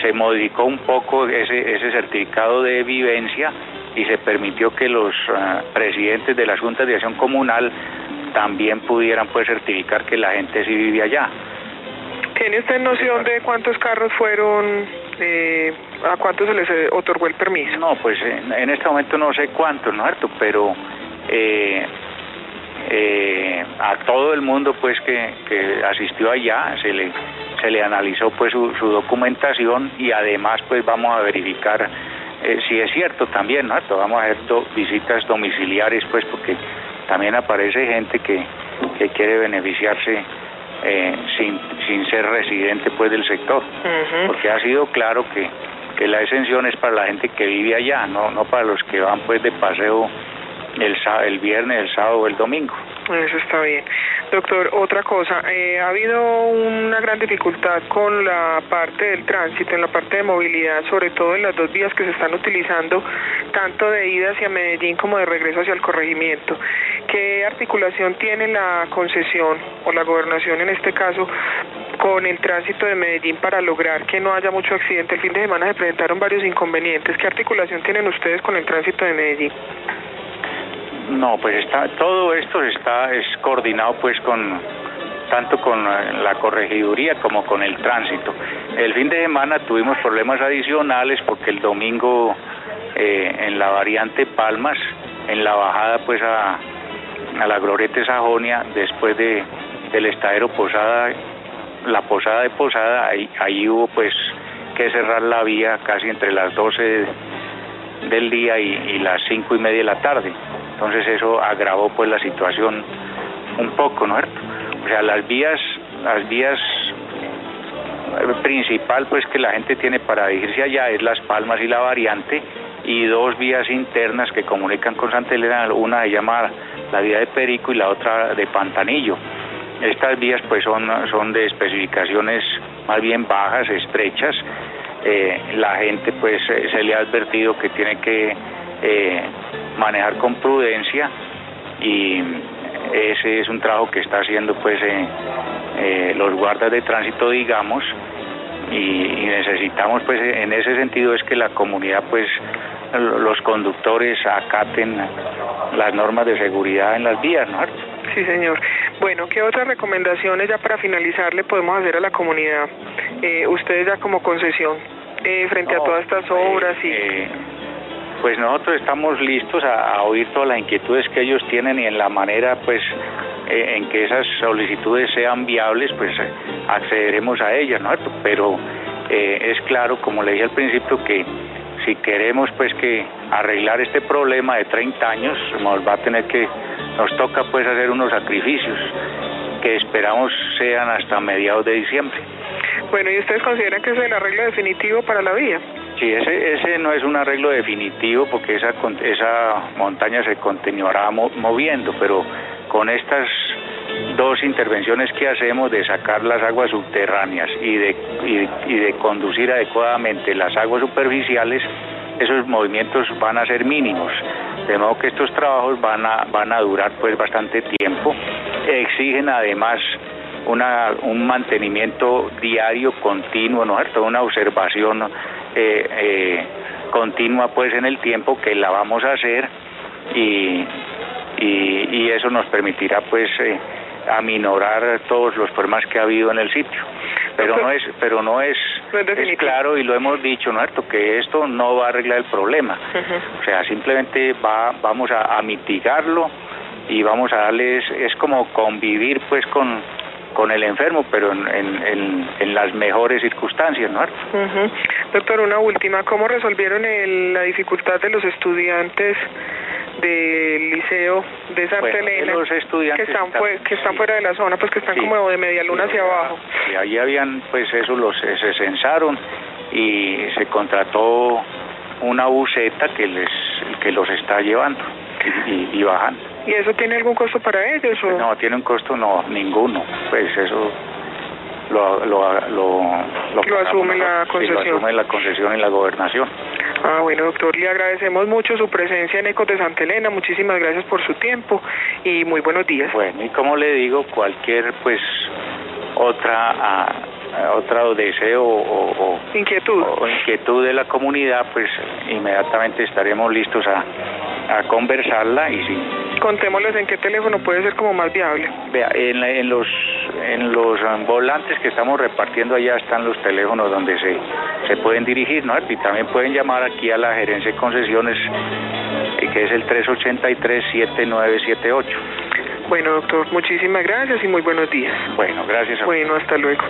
se modificó un poco ese, ese certificado de vivencia y se permitió que los ah, presidentes de las juntas de acción comunal también pudieran pues certificar que la gente sí vive allá. ¿Tiene usted noción de cuántos carros fueron, eh, a cuántos se les otorgó el permiso? No, pues en, este momento no sé cuántos, ¿no es cierto? Pero eh, eh, a todo el mundo pues que, asistió allá se le se le analizó pues su, documentación y además pues vamos a verificar eh, si es cierto también no vamos a hacer visitas domiciliares pues porque también aparece gente que, que quiere beneficiarse eh, sin, sin ser residente pues del sector. Porque ha sido claro que, que la exención es para la gente que vive allá no no para los que van pues de paseo el, el viernes, el sábado o el domingo. Eso está bien. Doctor, otra cosa, eh, ha habido una gran dificultad con la parte del tránsito, en la parte de movilidad, sobre todo en las dos vías que se están utilizando, tanto de ida hacia Medellín como de regreso hacia el corregimiento. ¿Qué articulación tiene la concesión o la gobernación en este caso con el tránsito de Medellín para lograr que no haya mucho accidente? El fin de semana se presentaron varios inconvenientes. ¿Qué articulación tienen ustedes con el tránsito de Medellín? No, pues está todo esto está es coordinado pues con tanto con la corregiduría como con el tránsito. El fin de semana tuvimos problemas adicionales porque el domingo eh, en la variante Palmas, en la bajada pues a, la Glorieta Sajonia, después de del estadero Posada, la Posada de Posada, ahí, ahí hubo pues que cerrar la vía casi entre las 12 del día y, y las 5 y media de la tarde. Entonces eso agravó pues la situación un poco, ¿no es cierto? O sea, las vías, las vías eh, principal pues que la gente tiene para dirigirse allá es Las Palmas y la variante y dos vías internas que comunican con Santa Elena, una se llama la vía de Perico y la otra de Pantanillo. Estas vías pues son, son de especificaciones más bien bajas, estrechas. Eh, la gente pues se le ha advertido que tiene que eh, manejar con prudencia y ese es un trabajo que está haciendo pues eh, eh, los guardas de tránsito digamos y, necesitamos pues en ese sentido es que la comunidad pues los conductores acaten las normas de seguridad en las vías, ¿no? Sí, señor. Bueno, ¿qué otras recomendaciones ya para finalizar le podemos hacer a la comunidad? Eh, ustedes ya como concesión frente a todas estas obras y pues nosotros estamos listos a, oír todas las inquietudes que ellos tienen y en la manera pues eh, en que esas solicitudes sean viables pues accederemos a ellas, ¿no? Pero eh, es claro, como le dije al principio, que si queremos pues que arreglar este problema de 30 años, nos va a tener que nos toca pues hacer unos sacrificios que esperamos sean hasta mediados de diciembre. Bueno, ¿y ustedes consideran que es el arreglo definitivo para la vía? Sí, ese, no es un arreglo definitivo porque esa, montaña se continuará moviendo, pero con estas dos intervenciones que hacemos de sacar las aguas subterráneas y de, conducir adecuadamente las aguas superficiales, esos movimientos van a ser mínimos. De modo que estos trabajos van a, durar pues bastante tiempo. Exigen además un mantenimiento diario, continuo, ¿no es cierto? Una observación eh, eh, continua pues en el tiempo que la vamos a hacer y, y, eso nos permitirá pues eh, aminorar todos los problemas que ha habido en el sitio. Pero no es, pero no es, es claro y lo hemos dicho, ¿no cierto? Que esto no va a arreglar el problema. O sea, simplemente va, vamos a, mitigarlo y vamos a darles, es como convivir pues con, con el enfermo, pero en, en, en, las mejores circunstancias, ¿no? Doctor, una última, ¿cómo resolvieron la dificultad de los estudiantes del liceo de Santa Elena los estudiantes que están, que están fuera de la zona pues que están como de media luna hacia abajo. y ahí habían pues eso los se censaron y se contrató una buceta que les que los está llevando y, bajando y eso tiene algún costo para ellos o? no tiene un costo no ninguno pues eso lo, lo, lo, asume la concesión. lo asume la concesión y la gobernación. Ah, bueno, doctor, le agradecemos mucho su presencia en Ecos de Santa Elena. Muchísimas gracias por su tiempo y muy buenos días. Bueno, y como le digo, cualquier pues otra ah, otro deseo o, inquietud o inquietud de la comunidad, pues inmediatamente estaremos listos a, a conversarla y sí. Contémosles en qué teléfono puede ser como más viable. Vea, en, en los en los volantes que estamos repartiendo allá están los teléfonos donde se, se pueden dirigir, ¿no? Y también pueden llamar aquí a la gerencia de concesiones, eh, que es el 383-7978. Bueno, doctor, muchísimas gracias y muy buenos días. Bueno, gracias. A bueno, hasta luego.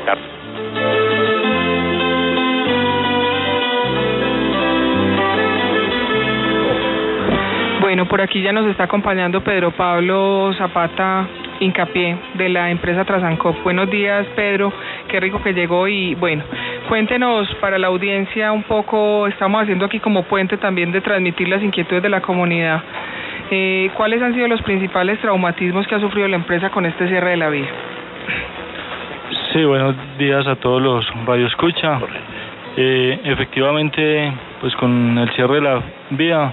Bueno, por aquí ya nos está acompañando Pedro Pablo Zapata Incapié de la empresa Trasancop. Buenos días, Pedro. Qué rico que llegó y bueno, cuéntenos para la audiencia un poco, estamos haciendo aquí como puente también de transmitir las inquietudes de la comunidad. Eh, ¿Cuáles han sido los principales traumatismos que ha sufrido la empresa con este cierre de la vía? Sí, buenos días a todos los radioescucha. Eh, efectivamente, pues con el cierre de la vía,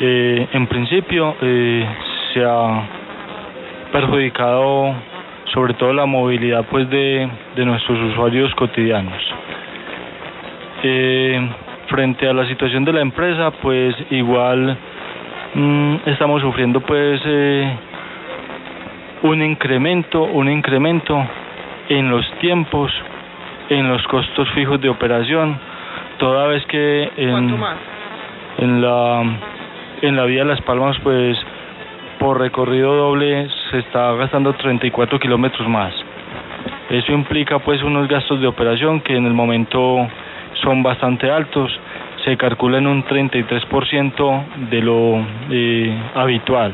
eh, en principio eh, se ha perjudicado sobre todo la movilidad pues de, nuestros usuarios cotidianos. Eh, frente a la situación de la empresa, pues igual mm, estamos sufriendo pues eh, un incremento, un incremento en los tiempos, en los costos fijos de operación, toda vez que en, en la en la vía de Las Palmas pues por recorrido doble se está gastando 34 kilómetros más. Eso implica pues unos gastos de operación que en el momento son bastante altos, se calcula en un 33% de lo eh, habitual.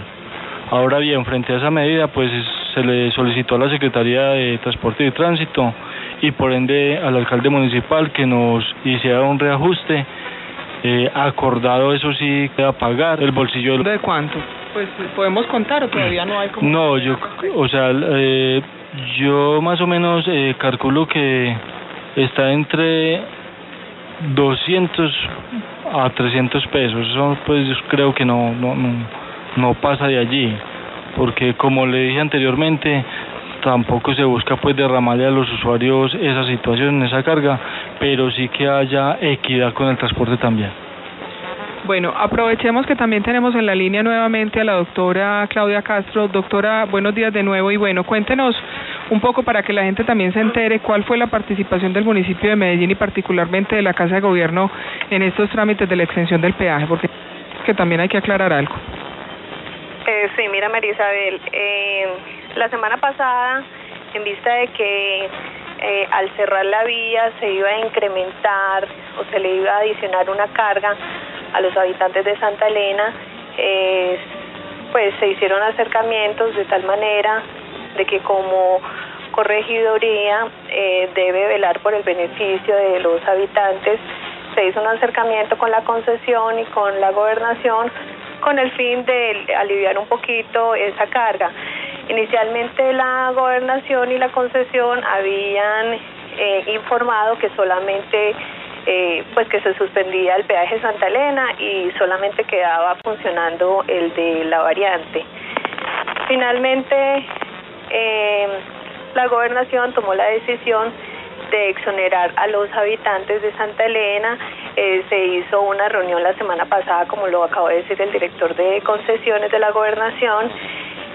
Ahora bien, frente a esa medida, pues se le solicitó a la Secretaría de Transporte y Tránsito y por ende al alcalde municipal que nos hiciera un reajuste. Eh, acordado, eso sí, queda pagar el bolsillo. ¿De cuánto? pues podemos contar o todavía no hay como... No, yo, o sea, eh, yo más o menos eh, calculo que está entre 200 a 300 pesos, eso pues creo que no, no, no, no pasa de allí, porque como le dije anteriormente, tampoco se busca pues derramarle a los usuarios esa situación, esa carga, pero sí que haya equidad con el transporte también. Bueno, aprovechemos que también tenemos en la línea nuevamente a la doctora Claudia Castro. Doctora, buenos días de nuevo y bueno, cuéntenos un poco para que la gente también se entere cuál fue la participación del municipio de Medellín y particularmente de la Casa de Gobierno en estos trámites de la extensión del peaje, porque que también hay que aclarar algo. Eh, sí, mira María Isabel, eh, la semana pasada, en vista de que eh, al cerrar la vía se iba a incrementar o se le iba a adicionar una carga, a los habitantes de Santa Elena, pues se hicieron acercamientos de tal manera de que como corregiduría eh, debe velar por el beneficio de los habitantes, se hizo un acercamiento con la concesión y con la gobernación con el fin de aliviar un poquito esa carga. Inicialmente la gobernación y la concesión habían eh, informado que solamente eh, pues que se suspendía el peaje Santa Elena y solamente quedaba funcionando el de la variante. Finalmente eh, la gobernación tomó la decisión de exonerar a los habitantes de Santa Elena. Eh, se hizo una reunión la semana pasada, como lo acabo de decir el director de concesiones de la gobernación,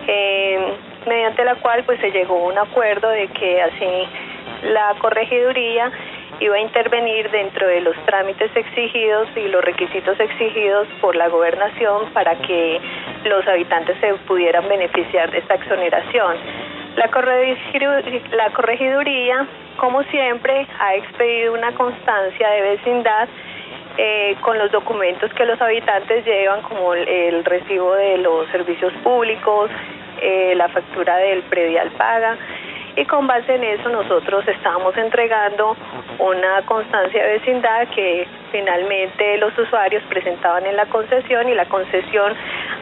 eh, mediante la cual pues se llegó a un acuerdo de que así la corregiduría iba a intervenir dentro de los trámites exigidos y los requisitos exigidos por la gobernación para que los habitantes se pudieran beneficiar de esta exoneración. La, la corregiduría, como siempre, ha expedido una constancia de vecindad eh, con los documentos que los habitantes llevan, como el, recibo de los servicios públicos, eh, la factura del predial paga, y con base en eso nosotros estábamos entregando una constancia de vecindad que finalmente los usuarios presentaban en la concesión y la concesión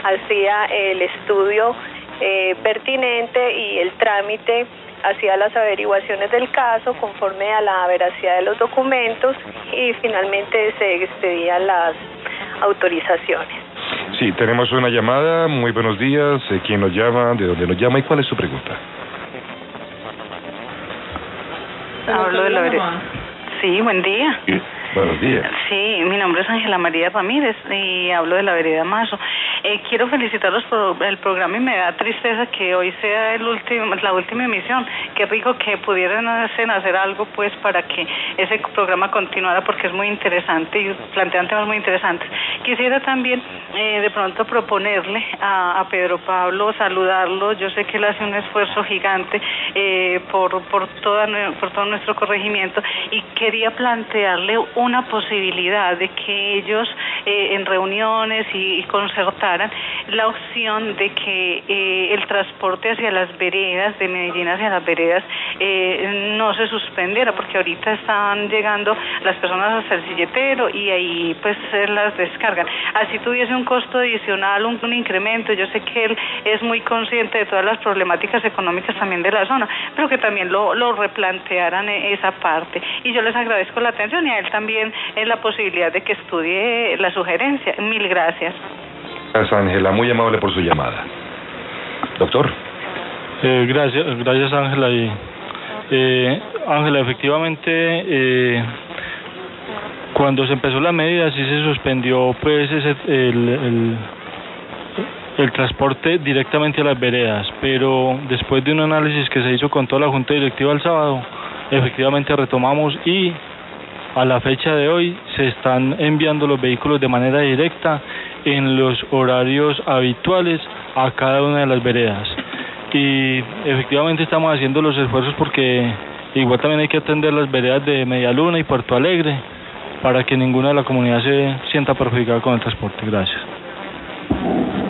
hacía el estudio eh, pertinente y el trámite hacía las averiguaciones del caso conforme a la veracidad de los documentos y finalmente se expedían las autorizaciones. Sí, tenemos una llamada. Muy buenos días. Eh, ¿Quién nos llama? ¿De dónde nos llama? ¿Y cuál es su pregunta? Hablo de la Sí, buen día. Buenos días. Sí, mi nombre es Ángela María Ramírez y hablo de la vereda Mazo. Eh, quiero felicitarlos por el programa y me da tristeza que hoy sea el último, la última emisión. Qué rico que pudieran hacer, algo pues para que ese programa continuara porque es muy interesante y plantean temas muy interesantes. Quisiera también eh, de pronto proponerle a, Pedro Pablo saludarlo. Yo sé que él hace un esfuerzo gigante eh, por, por, toda, por todo nuestro corregimiento y quería plantearle una posibilidad de que ellos eh, en reuniones y, concertaran la opción de que eh, el transporte hacia las veredas, de Medellín hacia las veredas, eh, no se suspendiera, porque ahorita están llegando las personas hasta el silletero y ahí pues las descargan. Así tuviese un costo adicional, un, incremento, yo sé que él es muy consciente de todas las problemáticas económicas también de la zona, pero que también lo, lo replantearan esa parte. Y yo les agradezco la atención y a él también en la posibilidad de que estudie la sugerencia. Mil gracias. Gracias, Ángela. Muy amable por su llamada. Doctor. Eh, gracias, gracias, Ángela. Eh, Ángela, efectivamente, eh, cuando se empezó la medida, sí se suspendió pues ese, el, el, el transporte directamente a las veredas, pero después de un análisis que se hizo con toda la Junta Directiva el sábado, efectivamente retomamos y a la fecha de hoy se están enviando los vehículos de manera directa en los horarios habituales a cada una de las veredas. Y efectivamente estamos haciendo los esfuerzos porque igual también hay que atender las veredas de Medialuna y Puerto Alegre para que ninguna de la comunidad se sienta perjudicada con el transporte. Gracias.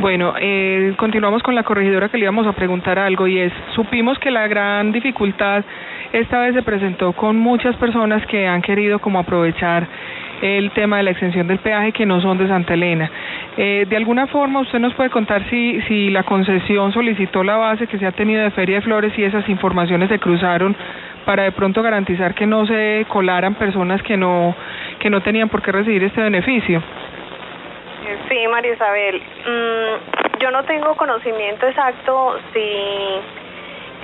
Bueno, eh, continuamos con la corregidora que le íbamos a preguntar algo y es, supimos que la gran dificultad esta vez se presentó con muchas personas que han querido como aprovechar el tema de la extensión del peaje que no son de Santa Elena. Eh, de alguna forma, usted nos puede contar si, si la concesión solicitó la base que se ha tenido de Feria de Flores y esas informaciones se cruzaron para de pronto garantizar que no se colaran personas que no, que no tenían por qué recibir este beneficio. Sí, María Isabel. Mm, yo no tengo conocimiento exacto si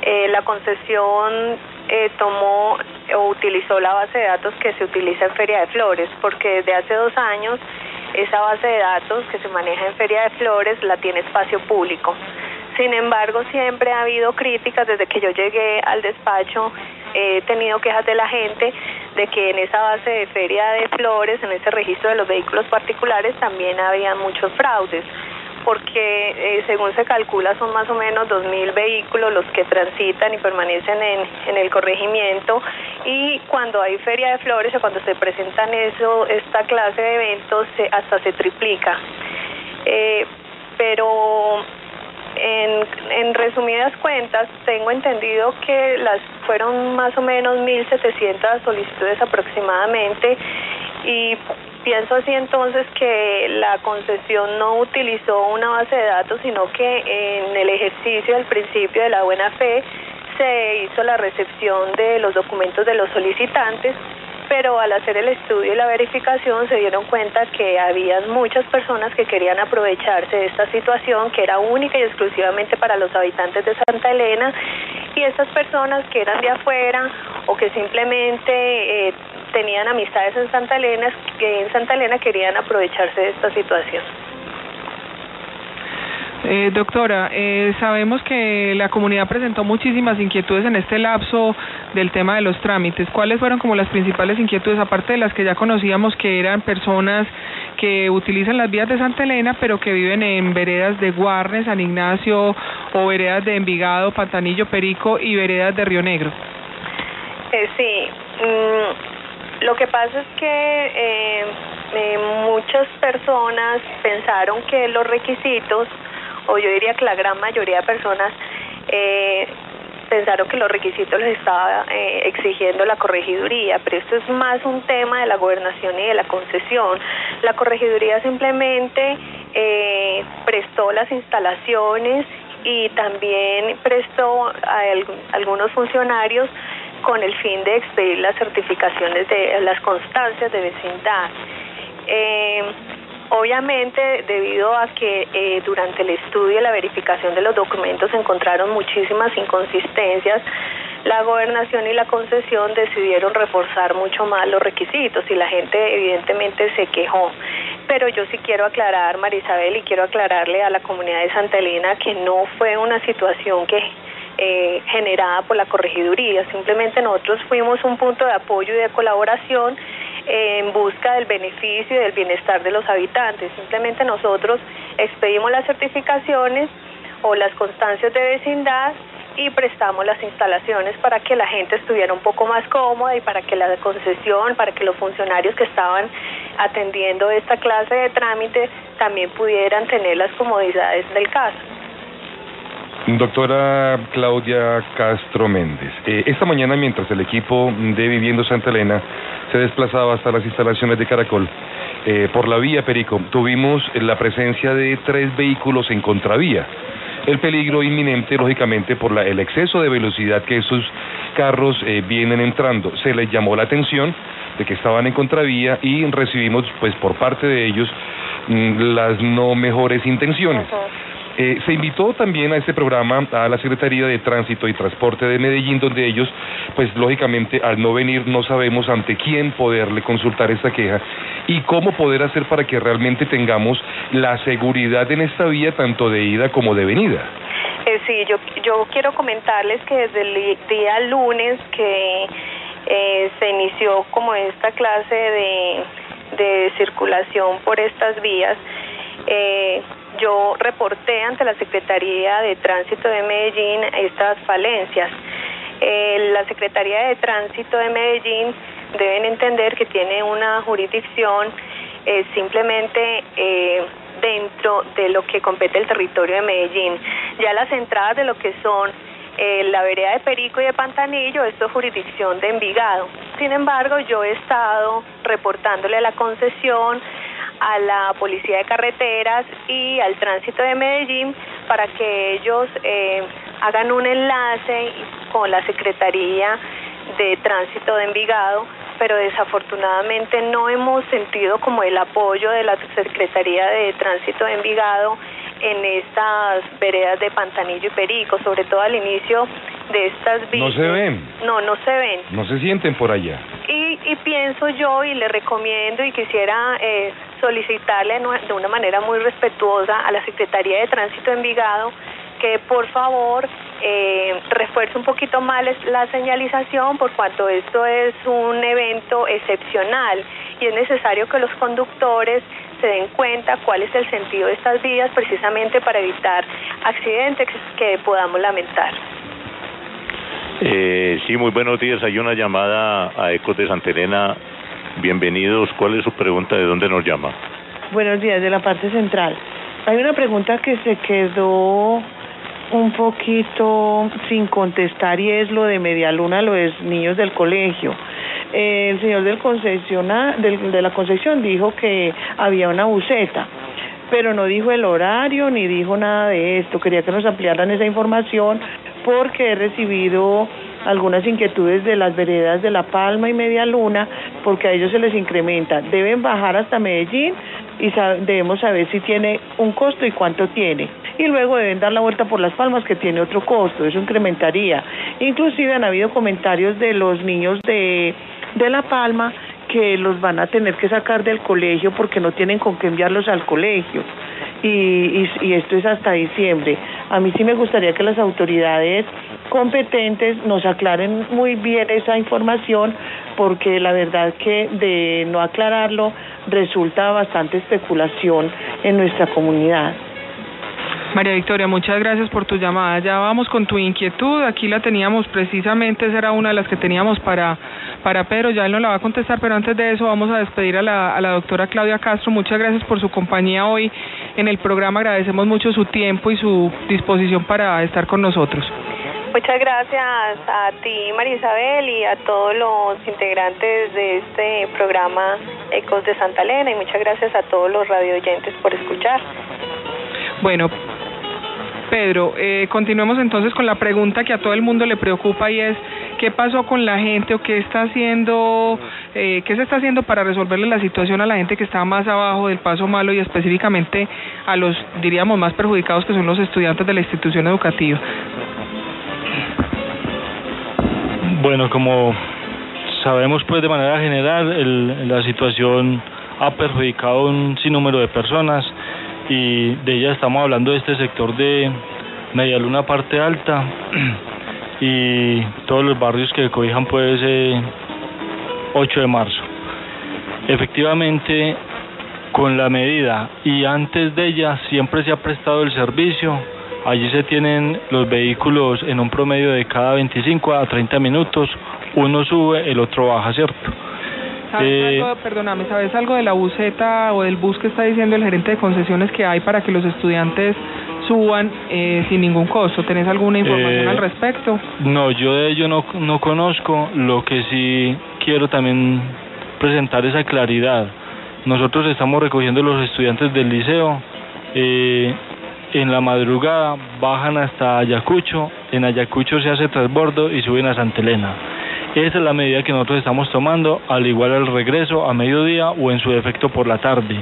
eh, la concesión eh, tomó o utilizó la base de datos que se utiliza en Feria de Flores, porque desde hace dos años esa base de datos que se maneja en Feria de Flores la tiene espacio público. Sin embargo, siempre ha habido críticas desde que yo llegué al despacho, he tenido quejas de la gente de que en esa base de Feria de Flores, en ese registro de los vehículos particulares, también había muchos fraudes porque eh, según se calcula son más o menos 2.000 vehículos los que transitan y permanecen en, en, el corregimiento y cuando hay feria de flores o cuando se presentan eso, esta clase de eventos se, hasta se triplica. Eh, pero En, resumidas cuentas, tengo entendido que las fueron más o menos 1.700 solicitudes aproximadamente y pienso así entonces que la concesión no utilizó una base de datos, sino que en el ejercicio del principio de la buena fe se hizo la recepción de los documentos de los solicitantes pero al hacer el estudio y la verificación se dieron cuenta que había muchas personas que querían aprovecharse de esta situación que era única y exclusivamente para los habitantes de Santa Elena y estas personas que eran de afuera o que simplemente eh, tenían amistades en Santa Elena, que en Santa Elena querían aprovecharse de esta situación. Eh, doctora, eh, sabemos que la comunidad presentó muchísimas inquietudes en este lapso del tema de los trámites. ¿Cuáles fueron como las principales inquietudes, aparte de las que ya conocíamos que eran personas que utilizan las vías de Santa Elena, pero que viven en veredas de Guarnes, San Ignacio, o veredas de Envigado, Pantanillo, Perico y veredas de Río Negro? Eh, sí, mm, lo que pasa es que eh, eh, muchas personas pensaron que los requisitos o yo diría que la gran mayoría de personas eh, pensaron que los requisitos les estaba eh, exigiendo la corregiduría, pero esto es más un tema de la gobernación y de la concesión. La corregiduría simplemente eh, prestó las instalaciones y también prestó a algunos funcionarios con el fin de expedir las certificaciones de las constancias de vecindad. Obviamente, debido a que eh, durante el estudio y la verificación de los documentos se encontraron muchísimas inconsistencias, la gobernación y la concesión decidieron reforzar mucho más los requisitos y la gente evidentemente se quejó. Pero yo sí quiero aclarar, Marisabel, y quiero aclararle a la comunidad de Santa Elena que no fue una situación que eh, generada por la corregiduría, simplemente nosotros fuimos un punto de apoyo y de colaboración en busca del beneficio y del bienestar de los habitantes. Simplemente nosotros expedimos las certificaciones o las constancias de vecindad y prestamos las instalaciones para que la gente estuviera un poco más cómoda y para que la concesión, para que los funcionarios que estaban atendiendo esta clase de trámite también pudieran tener las comodidades del caso. Doctora Claudia Castro Méndez, eh, esta mañana mientras el equipo de Viviendo Santa Elena se desplazaba hasta las instalaciones de Caracol, eh, por la vía Perico, tuvimos la presencia de tres vehículos en contravía. El peligro inminente, lógicamente, por el exceso de velocidad que esos carros eh, vienen entrando. Se les llamó la atención de que estaban en contravía y recibimos, pues, por parte de ellos mm, las no mejores intenciones. Eh, se invitó también a este programa a la Secretaría de Tránsito y Transporte de Medellín, donde ellos, pues lógicamente, al no venir, no sabemos ante quién poderle consultar esta queja y cómo poder hacer para que realmente tengamos la seguridad en esta vía, tanto de ida como de venida. Eh, sí, yo, yo quiero comentarles que desde el día lunes que eh, se inició como esta clase de, de circulación por estas vías, eh, yo reporté ante la Secretaría de Tránsito de Medellín estas falencias. Eh, la Secretaría de Tránsito de Medellín deben entender que tiene una jurisdicción eh, simplemente eh, dentro de lo que compete el territorio de Medellín. Ya las entradas de lo que son la vereda de Perico y de Pantanillo, esto es jurisdicción de Envigado. Sin embargo, yo he estado reportándole a la concesión a la Policía de Carreteras y al Tránsito de Medellín para que ellos eh, hagan un enlace con la Secretaría de Tránsito de Envigado, pero desafortunadamente no hemos sentido como el apoyo de la Secretaría de Tránsito de Envigado en estas veredas de Pantanillo y Perico, sobre todo al inicio de estas vías. No se ven. No, no se ven. No se sienten por allá. Y, y pienso yo y le recomiendo y quisiera eh, solicitarle de una manera muy respetuosa a la Secretaría de Tránsito de Envigado que por favor eh, refuerce un poquito más la señalización por cuanto esto es un evento excepcional y es necesario que los conductores se den cuenta cuál es el sentido de estas vías precisamente para evitar accidentes que podamos lamentar. Eh, sí, muy buenos días. Hay una llamada a Ecos de Santa Elena. Bienvenidos. ¿Cuál es su pregunta? ¿De dónde nos llama? Buenos días, de la parte central. Hay una pregunta que se quedó un poquito sin contestar y es lo de media luna, lo de los niños del colegio. Eh, el señor del concesiona, del, de la concesión dijo que había una buceta, pero no dijo el horario ni dijo nada de esto. Quería que nos ampliaran esa información porque he recibido algunas inquietudes de las veredas de La Palma y Media Luna, porque a ellos se les incrementa. Deben bajar hasta Medellín y debemos saber si tiene un costo y cuánto tiene. Y luego deben dar la vuelta por Las Palmas, que tiene otro costo, eso incrementaría. Inclusive han habido comentarios de los niños de, de La Palma que los van a tener que sacar del colegio porque no tienen con qué enviarlos al colegio. Y, y, y esto es hasta diciembre. A mí sí me gustaría que las autoridades competentes nos aclaren muy bien esa información porque la verdad que de no aclararlo resulta bastante especulación en nuestra comunidad. María Victoria, muchas gracias por tu llamada. Ya vamos con tu inquietud. Aquí la teníamos precisamente, esa era una de las que teníamos para, para Pedro. Ya él no la va a contestar, pero antes de eso vamos a despedir a la, a la doctora Claudia Castro. Muchas gracias por su compañía hoy en el programa. Agradecemos mucho su tiempo y su disposición para estar con nosotros. Muchas gracias a ti, María Isabel, y a todos los integrantes de este programa Ecos de Santa Elena, y muchas gracias a todos los radioyentes por escuchar. Bueno, Pedro, eh, continuemos entonces con la pregunta que a todo el mundo le preocupa y es qué pasó con la gente o qué está haciendo, eh, qué se está haciendo para resolverle la situación a la gente que está más abajo del paso malo y específicamente a los, diríamos, más perjudicados que son los estudiantes de la institución educativa. Bueno, como sabemos pues de manera general, la situación ha perjudicado a un sinnúmero de personas y de ellas estamos hablando de este sector de Media Luna Parte Alta y todos los barrios que cobijan pues eh, 8 de marzo. Efectivamente, con la medida y antes de ella siempre se ha prestado el servicio. Allí se tienen los vehículos en un promedio de cada 25 a 30 minutos. Uno sube, el otro baja, ¿cierto? ¿Sabes Eh, algo, perdóname, ¿sabes algo de la buseta o del bus que está diciendo el gerente de concesiones que hay para que los estudiantes suban eh, sin ningún costo? ¿Tenés alguna información Eh, al respecto? No, yo de ello no, no conozco. Lo que sí quiero también presentar esa claridad. Nosotros estamos recogiendo los estudiantes del liceo. eh, en la madrugada bajan hasta Ayacucho. En Ayacucho se hace transbordo y suben a Santa Elena. Esa es la medida que nosotros estamos tomando, al igual al regreso a mediodía o en su defecto por la tarde.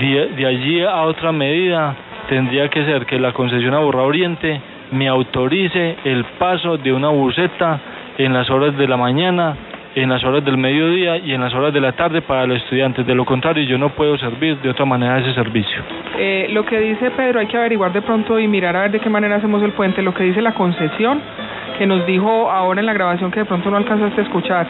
De, allí a otra medida tendría que ser que la concesión a Borra Oriente me autorice el paso de una buseta en las horas de la mañana, en las horas del mediodía y en las horas de la tarde para los estudiantes. De lo contrario, yo no puedo servir de otra manera ese servicio. Eh, lo que dice Pedro, hay que averiguar de pronto y mirar a ver de qué manera hacemos el puente. Lo que dice la concesión, que nos dijo ahora en la grabación que de pronto no alcanzaste a escuchar,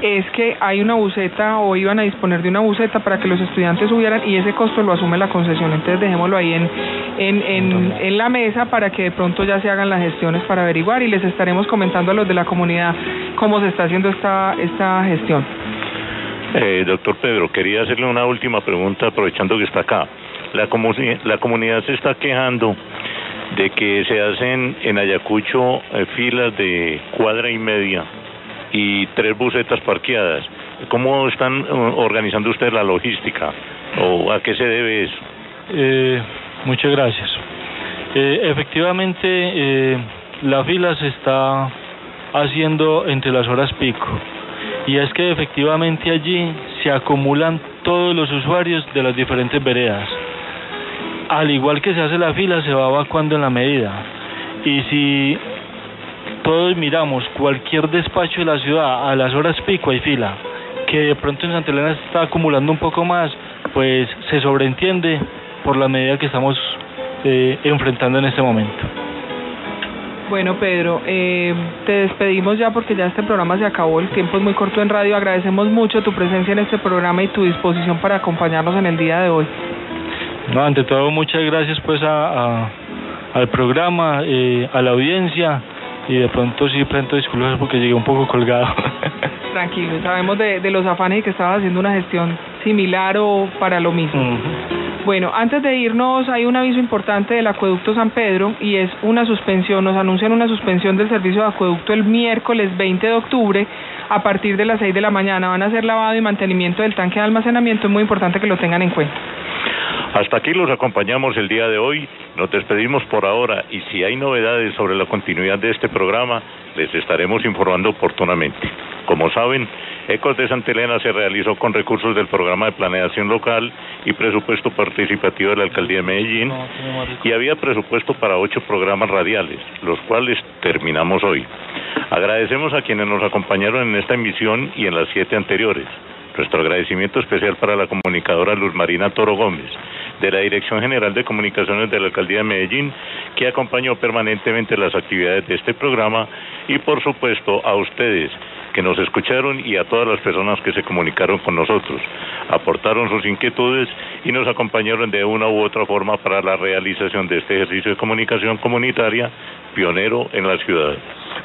es que hay una buceta o iban a disponer de una buceta para que los estudiantes subieran y ese costo lo asume la concesión. Entonces dejémoslo ahí en, en, en, en la mesa para que de pronto ya se hagan las gestiones para averiguar y les estaremos comentando a los de la comunidad cómo se está haciendo esta, esta gestión. Eh, doctor Pedro, quería hacerle una última pregunta aprovechando que está acá. La, comu- la comunidad se está quejando de que se hacen en Ayacucho eh, filas de cuadra y media y tres busetas parqueadas. ¿Cómo están eh, organizando ustedes la logística? ¿O a qué se debe eso? Eh, muchas gracias. Eh, efectivamente, eh, la fila se está haciendo entre las horas pico. Y es que efectivamente allí se acumulan todos los usuarios de las diferentes veredas. Al igual que se hace la fila, se va evacuando en la medida. Y si todos miramos cualquier despacho de la ciudad a las horas pico hay fila, que de pronto en Santa Elena se está acumulando un poco más, pues se sobreentiende por la medida que estamos eh, enfrentando en este momento. Bueno, Pedro, eh, te despedimos ya porque ya este programa se acabó, el tiempo es muy corto en radio. Agradecemos mucho tu presencia en este programa y tu disposición para acompañarnos en el día de hoy. No, ante todo, muchas gracias pues a, a- al programa, eh, a la audiencia y de pronto sí presento disculpas porque llegué un poco colgado. Tranquilo, sabemos de, de los afanes y que estabas haciendo una gestión similar o para lo mismo. Bueno, antes de irnos hay un aviso importante del acueducto San Pedro y es una suspensión, nos anuncian una suspensión del servicio de acueducto el miércoles 20 de octubre a partir de las 6 de la mañana. Van a hacer lavado y mantenimiento del tanque de almacenamiento, es muy importante que lo tengan en cuenta. Hasta aquí los acompañamos el día de hoy. Nos despedimos por ahora y si hay novedades sobre la continuidad de este programa, les estaremos informando oportunamente. Como saben, Ecos de Santa Elena se realizó con recursos del programa de planeación local y presupuesto participativo de la alcaldía de Medellín y había presupuesto para ocho programas radiales, los cuales terminamos hoy. Agradecemos a quienes nos acompañaron en esta emisión y en las siete anteriores. Nuestro agradecimiento especial para la comunicadora Luz Marina Toro Gómez, de la Dirección General de Comunicaciones de la Alcaldía de Medellín, que acompañó permanentemente las actividades de este programa, y por supuesto a ustedes que nos escucharon y a todas las personas que se comunicaron con nosotros, aportaron sus inquietudes y nos acompañaron de una u otra forma para la realización de este ejercicio de comunicación comunitaria pionero en la ciudad.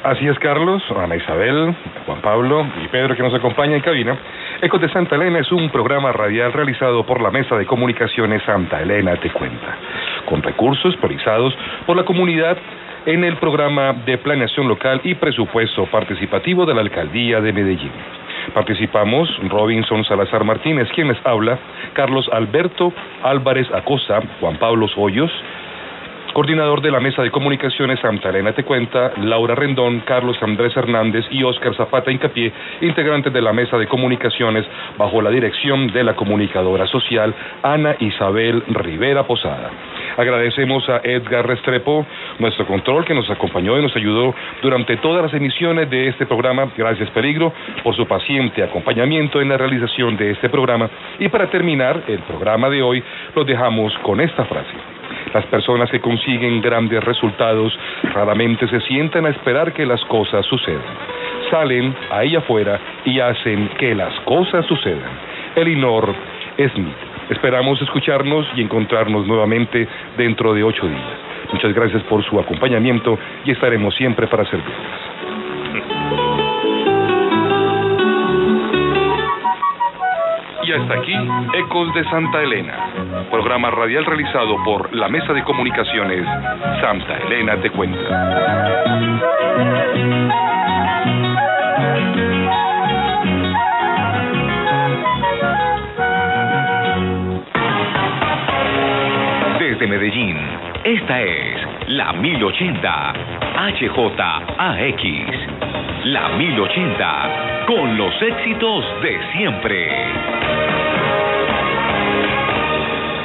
Así es, Carlos, Ana Isabel, Juan Pablo y Pedro que nos acompaña en cabina. Ecos de Santa Elena es un programa radial realizado por la Mesa de Comunicaciones Santa Elena Te Cuenta, con recursos priorizados por la comunidad en el programa de planeación local y presupuesto participativo de la Alcaldía de Medellín. Participamos Robinson Salazar Martínez, quien les habla, Carlos Alberto Álvarez Acosta, Juan Pablo Hoyos, coordinador de la Mesa de Comunicaciones Santa Elena Te Cuenta, Laura Rendón, Carlos Andrés Hernández y Óscar Zapata Incapié, integrantes de la Mesa de Comunicaciones bajo la dirección de la comunicadora social Ana Isabel Rivera Posada. Agradecemos a Edgar Restrepo, nuestro control, que nos acompañó y nos ayudó durante todas las emisiones de este programa. Gracias, Peligro, por su paciente acompañamiento en la realización de este programa. Y para terminar el programa de hoy, los dejamos con esta frase. Las personas que consiguen grandes resultados raramente se sientan a esperar que las cosas sucedan. Salen ahí afuera y hacen que las cosas sucedan. Elinor Smith. Esperamos escucharnos y encontrarnos nuevamente dentro de ocho días. Muchas gracias por su acompañamiento y estaremos siempre para servirles. Y hasta aquí, Ecos de Santa Elena, programa radial realizado por la Mesa de Comunicaciones Santa Elena Te Cuenta. Desde Medellín, esta es la 1080 HJAX. La 1080 con los éxitos de siempre.